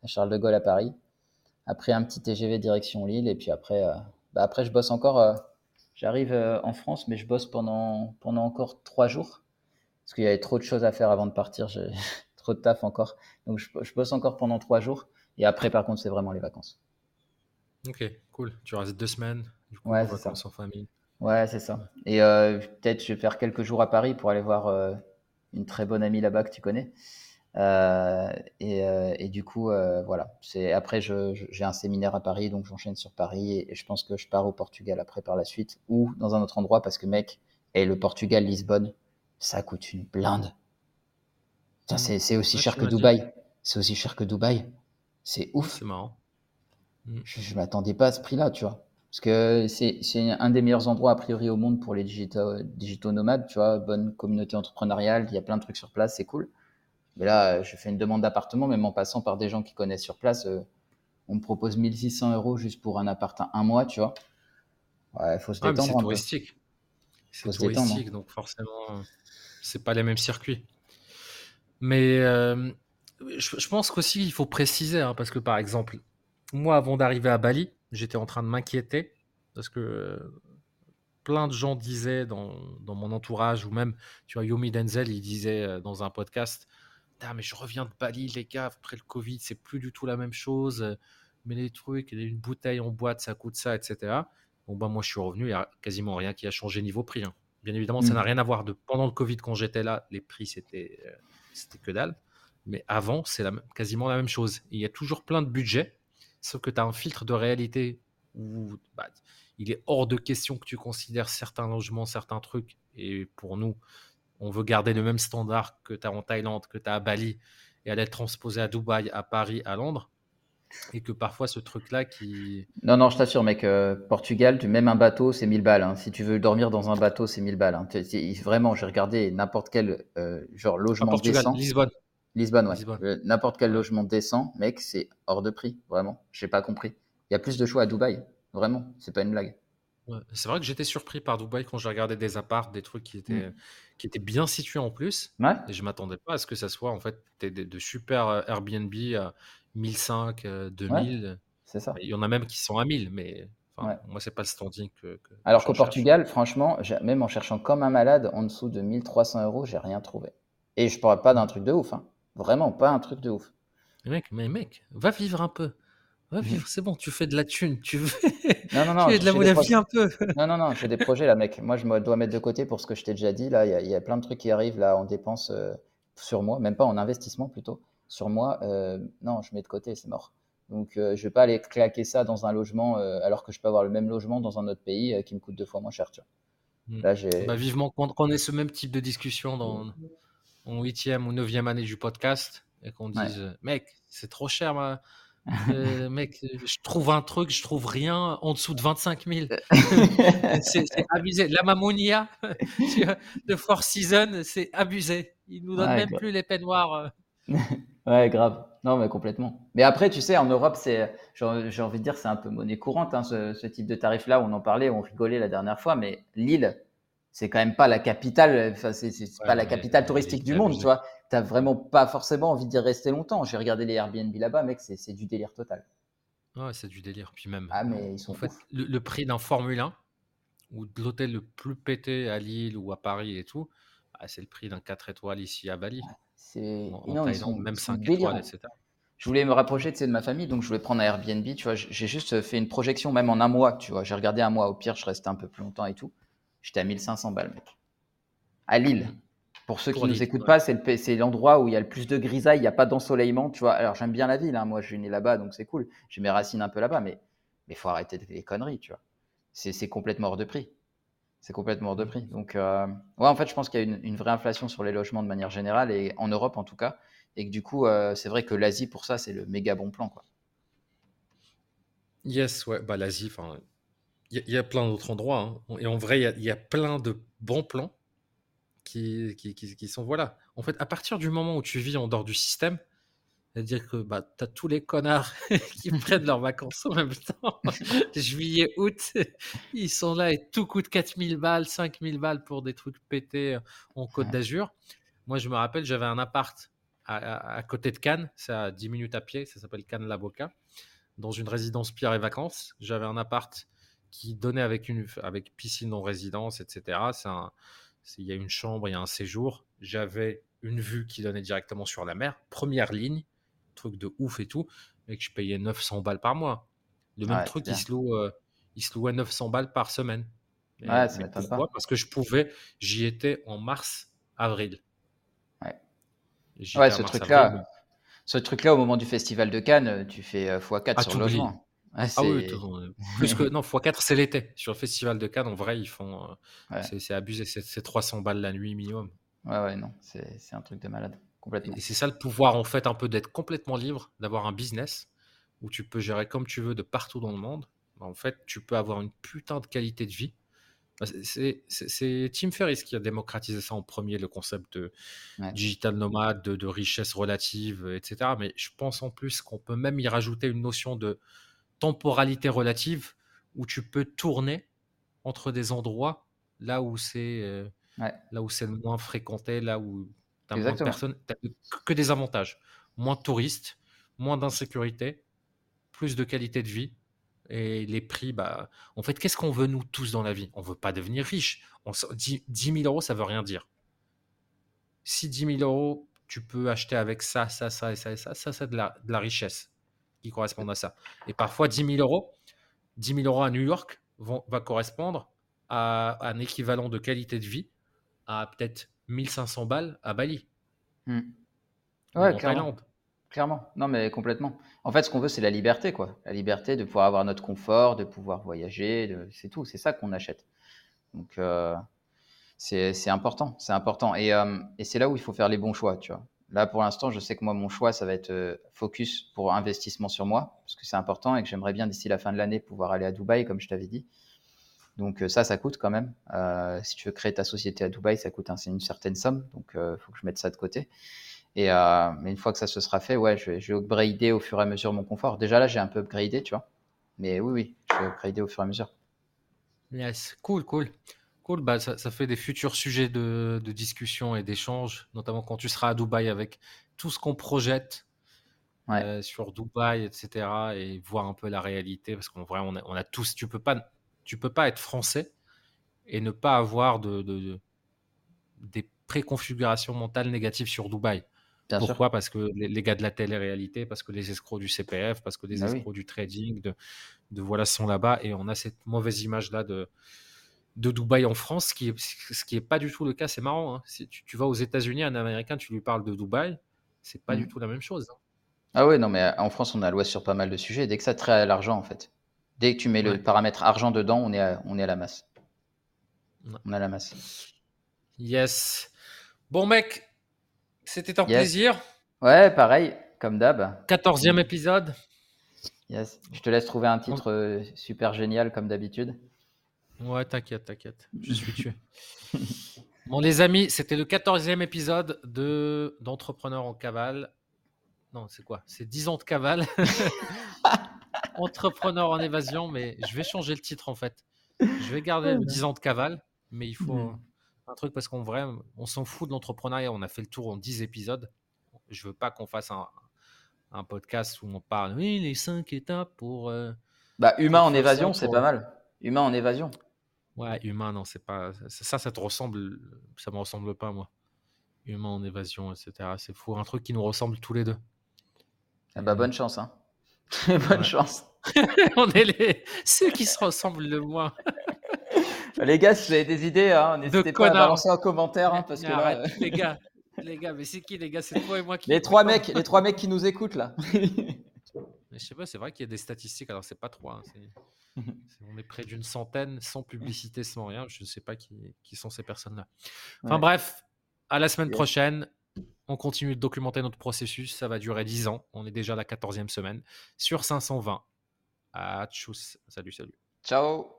Speaker 1: à Charles de Gaulle à Paris. Après un petit TGV direction Lille et puis après, euh, bah, après je bosse encore. euh, j'arrive euh, en France, mais je bosse pendant, pendant encore trois jours parce qu'il y avait trop de choses à faire avant de partir. J'ai trop de taf encore. Donc je, je bosse encore pendant trois jours et après, par contre, c'est vraiment les vacances.
Speaker 2: Ok, cool. Tu restes deux semaines, du coup, en
Speaker 1: Ouais, c'est ça.
Speaker 2: vacances en famille.
Speaker 1: Ouais, c'est ça. Et euh, peut-être je vais faire quelques jours à Paris pour aller voir euh, une très bonne amie là-bas que tu connais. Euh, et, euh, et du coup, euh, voilà. C'est après, j'ai un séminaire à Paris, donc j'enchaîne sur Paris et, et je pense que je pars au Portugal après par la suite ou dans un autre endroit parce que mec, et le Portugal, Lisbonne, ça coûte une blinde. Putain,
Speaker 2: Mm.
Speaker 1: c'est aussi
Speaker 2: Ouais,
Speaker 1: cher que. Dubaï. C'est aussi cher que Dubaï. C'est ouf.
Speaker 2: C'est marrant. Mm.
Speaker 1: Je, je m'attendais pas à ce prix-là, tu vois. Parce que c'est c'est un des meilleurs endroits, a priori, au monde pour les digitaux, digitaux nomades, tu vois. Bonne communauté entrepreneuriale, il y a plein de trucs sur place, c'est cool. Mais là, je fais une demande d'appartement, même en passant par des gens qui connaissent sur place, euh, on me propose 1600 euros juste pour un appart à un mois, tu vois. Ouais, faut se
Speaker 2: Ah,
Speaker 1: détendre
Speaker 2: c'est touristique. C'est
Speaker 1: détendre. hein.
Speaker 2: touristique, donc forcément, c'est pas les mêmes circuits. Mais euh, je, je pense qu'aussi, il faut préciser, hein, parce que par exemple, moi, avant d'arriver à Bali, j'étais en train de m'inquiéter, parce que euh, plein de gens disaient dans, dans mon entourage, ou même, tu vois, Yomi Denzel, il disait euh, dans un podcast, mais je reviens de Bali, les gars, après le Covid, c'est plus du tout la même chose, euh, mais les trucs, une bouteille en boîte, ça coûte ça, etc. Bon, bah, moi, je suis revenu, il n'y a quasiment rien qui a changé niveau prix. hein. Bien évidemment, ça
Speaker 1: Mm.
Speaker 2: n'a rien à voir de pendant le Covid, quand j'étais là, les prix, c'était euh, c'était que dalle. Mais avant, c'est la quasiment la même chose. Il y a toujours plein de budgets, sauf que tu as un filtre de réalité où bah, il est hors de question que tu considères certains logements, certains trucs. Et pour nous, on veut garder le même standard que tu as en Thaïlande, que tu as à Bali, et aller transposer à Dubaï, à Paris, à Londres. Et que parfois, ce truc-là qui.
Speaker 1: Non, non, je t'assure, mec, euh, Portugal, tu, même un bateau, c'est 1000 balles. hein. Si tu veux dormir dans un bateau, c'est 1000 balles. hein. Vraiment, j'ai regardé n'importe quel euh, genre
Speaker 2: À
Speaker 1: logement
Speaker 2: Portugal,
Speaker 1: décent.
Speaker 2: Lisbonne.
Speaker 1: Lisbonne, ouais. Euh, N'importe quel logement décent, mec, c'est hors de prix, vraiment. J'ai pas compris. Il y a plus de choix à Dubaï, vraiment. C'est pas une blague.
Speaker 2: Ouais, C'est vrai que j'étais surpris par Dubaï quand j'ai regardé des apparts, des trucs qui étaient,
Speaker 1: Mm.
Speaker 2: Qui étaient bien situés en plus.
Speaker 1: Ouais,
Speaker 2: Et je m'attendais pas à ce que ça soit en fait des, des- de super euh, Airbnb à 1005, euh,
Speaker 1: ouais,
Speaker 2: 2000.
Speaker 1: c'est ça.
Speaker 2: Il y en a même qui sont à 1000, mais Enfin, Moi, c'est pas le standing que.
Speaker 1: Alors qu'au Portugal, franchement, même en cherchant comme un malade, en dessous de 1300 euros, j'ai rien trouvé. Et je parle pas d'un truc de ouf. Hein. Vraiment, pas un truc de ouf.
Speaker 2: Mais mec, mais mec, va vivre un peu. Va mmh. vivre, c'est bon, tu fais de la thune, tu veux.
Speaker 1: Non, non, non.
Speaker 2: tu fais de la monnaie un peu.
Speaker 1: Non, non, non, j'ai des projets là, mec. Moi, je me dois mettre de côté pour ce que je t'ai déjà dit. Là, il y, a plein de trucs qui arrivent là en dépenses euh, sur moi, même pas en investissement plutôt. Sur moi, euh, non, je mets de côté, c'est mort. Donc, euh, je vais pas aller claquer ça dans un logement alors que je peux avoir le même logement dans un autre pays qui me coûte deux fois moins cher, tu
Speaker 2: vois. Mmh. Là, j'ai. Bah, vivement qu'on ait ce même type de discussion dans en huitième ou neuvième année du podcast et qu'on dise, mec, c'est trop cher, ma euh, mec, je trouve un truc, je trouve rien en dessous de 25 000. c'est abusé. La Mamonia de Four Seasons, c'est abusé. Ils nous donnent même plus les peignoirs.
Speaker 1: Euh. ouais, grave. Non, mais complètement. Mais après, tu sais, en Europe, c'est, j'ai envie de dire, c'est un peu monnaie courante, hein, ce, ce, type de tarif-là. On en parlait, on rigolait la dernière fois, mais Lille, c'est quand même pas la capitale, enfin, c'est pas la capitale touristique du monde, tu vois t'as vraiment pas forcément envie d'y rester longtemps. J'ai regardé les Airbnb là-bas, mec, c'est du délire total.
Speaker 2: Ouais, c'est du délire. Puis même,
Speaker 1: ah, mais ils sont
Speaker 2: en fait, le, prix d'un Formule 1 ou de l'hôtel le plus pété à Lille ou à Paris et tout, ah, c'est le prix d'un 4 étoiles ici à Bali.
Speaker 1: C'est
Speaker 2: même 5 étoiles, etc.
Speaker 1: Je voulais me rapprocher de ma famille, donc je voulais prendre un Airbnb. Tu vois, j'ai juste fait une projection, même en un mois. Tu vois, j'ai regardé un mois. Au pire, je restais un peu plus longtemps et tout. J'étais à 1500 balles, mec. À Lille. Pour ceux qui ne nous écoutent pas, c'est l'endroit où il y a le plus de grisaille, il n'y a pas d'ensoleillement, tu vois. Alors j'aime bien la ville, hein. moi je suis né là-bas, donc c'est cool. J'ai mes racines un peu là-bas, mais il faut arrêter les conneries, tu vois. C'est complètement hors de prix. C'est complètement hors de prix. Donc, euh, ouais, en fait, je pense qu'il y a une, vraie inflation sur les logements de manière générale, et en Europe en tout cas. Et que du coup, euh, c'est vrai que l'Asie, pour ça, c'est le méga bon plan, quoi.
Speaker 2: Yes, ouais, bah l'Asie, enfin, il y, a plein d'autres endroits. Hein. Et en vrai, il y, a plein de bons plans qui, qui, sont. Voilà. En fait, à partir du moment où tu vis en dehors du système, c'est-à-dire que bah, tu as tous les connards qui prennent leurs vacances en même temps. Juillet, août, ils sont là et tout coûte 4000 balles, 5000 balles pour des trucs pétés en Côte d'Azur. Moi, je me rappelle, j'avais un appart à, côté de Cannes, c'est à 10 minutes à pied, ça s'appelle Cannes La Boca, dans une résidence Pierre et Vacances. J'avais un appart qui donnait avec, une, avec piscine en résidence, etc. C'est un il y a une chambre, il y a un séjour. J'avais une vue qui donnait directement sur la mer, première ligne, truc de ouf et tout, et que je payais 900 balles par mois. Le même truc, il se, loue, euh, il se louait 900 balles par semaine.
Speaker 1: ouais, pourquoi?
Speaker 2: Parce que je pouvais, j'y étais en mars, avril.
Speaker 1: Ouais, ouais ce truc-là, ce truc-là, au moment du festival de Cannes, tu fais x4 ah, sur le logement.
Speaker 2: Ah, ah oui, plus que non, x4 c'est l'été. Sur le festival de Cannes, en vrai, ils font. Euh, c'est abusé, c'est 300 balles la nuit minimum.
Speaker 1: Ouais, ouais, non, c'est un truc de malade, complètement.
Speaker 2: Et c'est ça le pouvoir, en fait, un peu d'être complètement libre, d'avoir un business où tu peux gérer comme tu veux de partout dans le monde. En fait, tu peux avoir une putain de qualité de vie. Bah, c'est Tim Ferriss qui a démocratisé ça en premier, le concept de digital nomade, de, de richesse relative, etc. Mais je pense en plus qu'on peut même y rajouter une notion de temporalité relative où tu peux tourner entre des endroits là où c'est euh, là où c'est moins fréquenté, là où tu as moins de personnes, que des avantages. Moins de touristes, moins d'insécurité, plus de qualité de vie. Et les prix, bah, en fait, qu'est-ce qu'on veut nous tous dans la vie? On veut pas devenir riche. On, 10, 000 euros, ça veut rien dire. Si 10 000 euros, tu peux acheter avec ça, ça, ça et ça et ça, ça, c'est de la, de la richesse qui correspondent à ça. Et parfois, 10 000 euros, 10 000 euros à New York vont, va correspondre à, un équivalent de qualité de vie à peut-être 1500 balles à Bali.
Speaker 1: Hmm. Ouais, clairement. Clairement, non mais complètement. En fait, ce qu'on veut, c'est la liberté, quoi. La liberté de pouvoir avoir notre confort, de pouvoir voyager, de... c'est tout. C'est ça qu'on achète. Donc, euh, c'est important, c'est important. Et, euh, et c'est là où il faut faire les bons choix, tu vois. Là, pour l'instant, je sais que moi, mon choix, ça va être euh, focus pour investissement sur moi, parce que c'est important et que j'aimerais bien d'ici la fin de l'année pouvoir aller à Dubaï, comme je t'avais dit. Donc euh, ça, ça coûte quand même. Euh, si tu veux créer ta société à Dubaï, ça coûte une certaine somme. Donc il faut que je mette ça de côté. Et mais une fois que ça se sera fait, ouais, je vais, je vais upgrader au fur et à mesure mon confort. Déjà là, j'ai un peu upgradé, tu vois. Mais oui, oui, je vais upgrader au fur et à mesure.
Speaker 2: Yes, cool, cool. Cool, bah, ça, fait des futurs sujets de, discussion et d'échange, notamment quand tu seras à Dubaï avec tout ce qu'on projette. euh, sur Dubaï, etc. et voir un peu la réalité parce qu'en vrai, on a, on a, tous. Tu peux pas, tu peux pas être français et ne pas avoir de, de, des préconfigurations mentales négatives sur Dubaï. Pourquoi? Parce que les, gars de la télé-réalité, parce que les escrocs du CPF, parce que les bah escrocs du trading, de, de voilà, sont là-bas et on a cette mauvaise image-là de, de Dubaï en France, ce qui est, ce qui est pas du tout le cas. C'est marrant. Hein. Si tu, vas aux États-Unis, un Américain, tu lui parles de Dubaï, c'est pas du mmh. tout la même chose. Hein.
Speaker 1: Ah ouais, non, mais en France, on a l'ouest sur pas mal de sujets. Dès que ça traite à l'argent, en fait, dès que tu mets le paramètre argent dedans, on est à, on est à la masse. On a la masse.
Speaker 2: Yes. Bon, mec, c'était un plaisir.
Speaker 1: Ouais, pareil, comme d'hab.
Speaker 2: 14e épisode.
Speaker 1: Yes. Je te laisse trouver un titre euh, super génial, comme d'habitude.
Speaker 2: Ouais, t'inquiète, t'inquiète. Je suis tué. bon, les amis, c'était le 14e épisode de d'Entrepreneurs en cavale. Non, c'est quoi? C'est 10 ans de cavale. Entrepreneur en évasion, mais je vais changer le titre en fait. Je vais garder le 10 ans de cavale, mais il faut un truc parce qu'en vrai, on s'en fout de l'entrepreneuriat. On a fait le tour en 10 épisodes. Je veux pas qu'on fasse un, un, podcast où on parle, oui, les 5 étapes pour. Euh,
Speaker 1: bah, humain en évasion, c'est pas mal. Humain en évasion.
Speaker 2: Ouais, humain, non, c'est pas. Ça, ça te ressemble. Ça me ressemble pas, moi. Humain en évasion, etc. C'est fou. Un truc qui nous ressemble tous les deux.
Speaker 1: Ah bah, bonne chance, hein. bonne chance.
Speaker 2: On est les... ceux qui se ressemblent le moins.
Speaker 1: les gars, si vous avez des idées, hein, n'hésitez pas à balancer en commentaire. Hein, parce que là,
Speaker 2: euh, les gars, les gars, mais c'est qui les gars? C'est toi et moi qui.
Speaker 1: Les trois mecs, les trois mecs qui nous écoutent là.
Speaker 2: Je sais pas, c'est vrai qu'il y a des statistiques. Alors c'est pas trois. Hein, on est près d'une centaine, sans publicité, sans rien. Je ne sais pas qui, sont ces personnes-là. Enfin bref, à la semaine prochaine. On continue de documenter notre processus. Ça va durer 10 ans. On est déjà à la 14e semaine. Sur 520. À tchuss. Salut, salut.
Speaker 1: Ciao.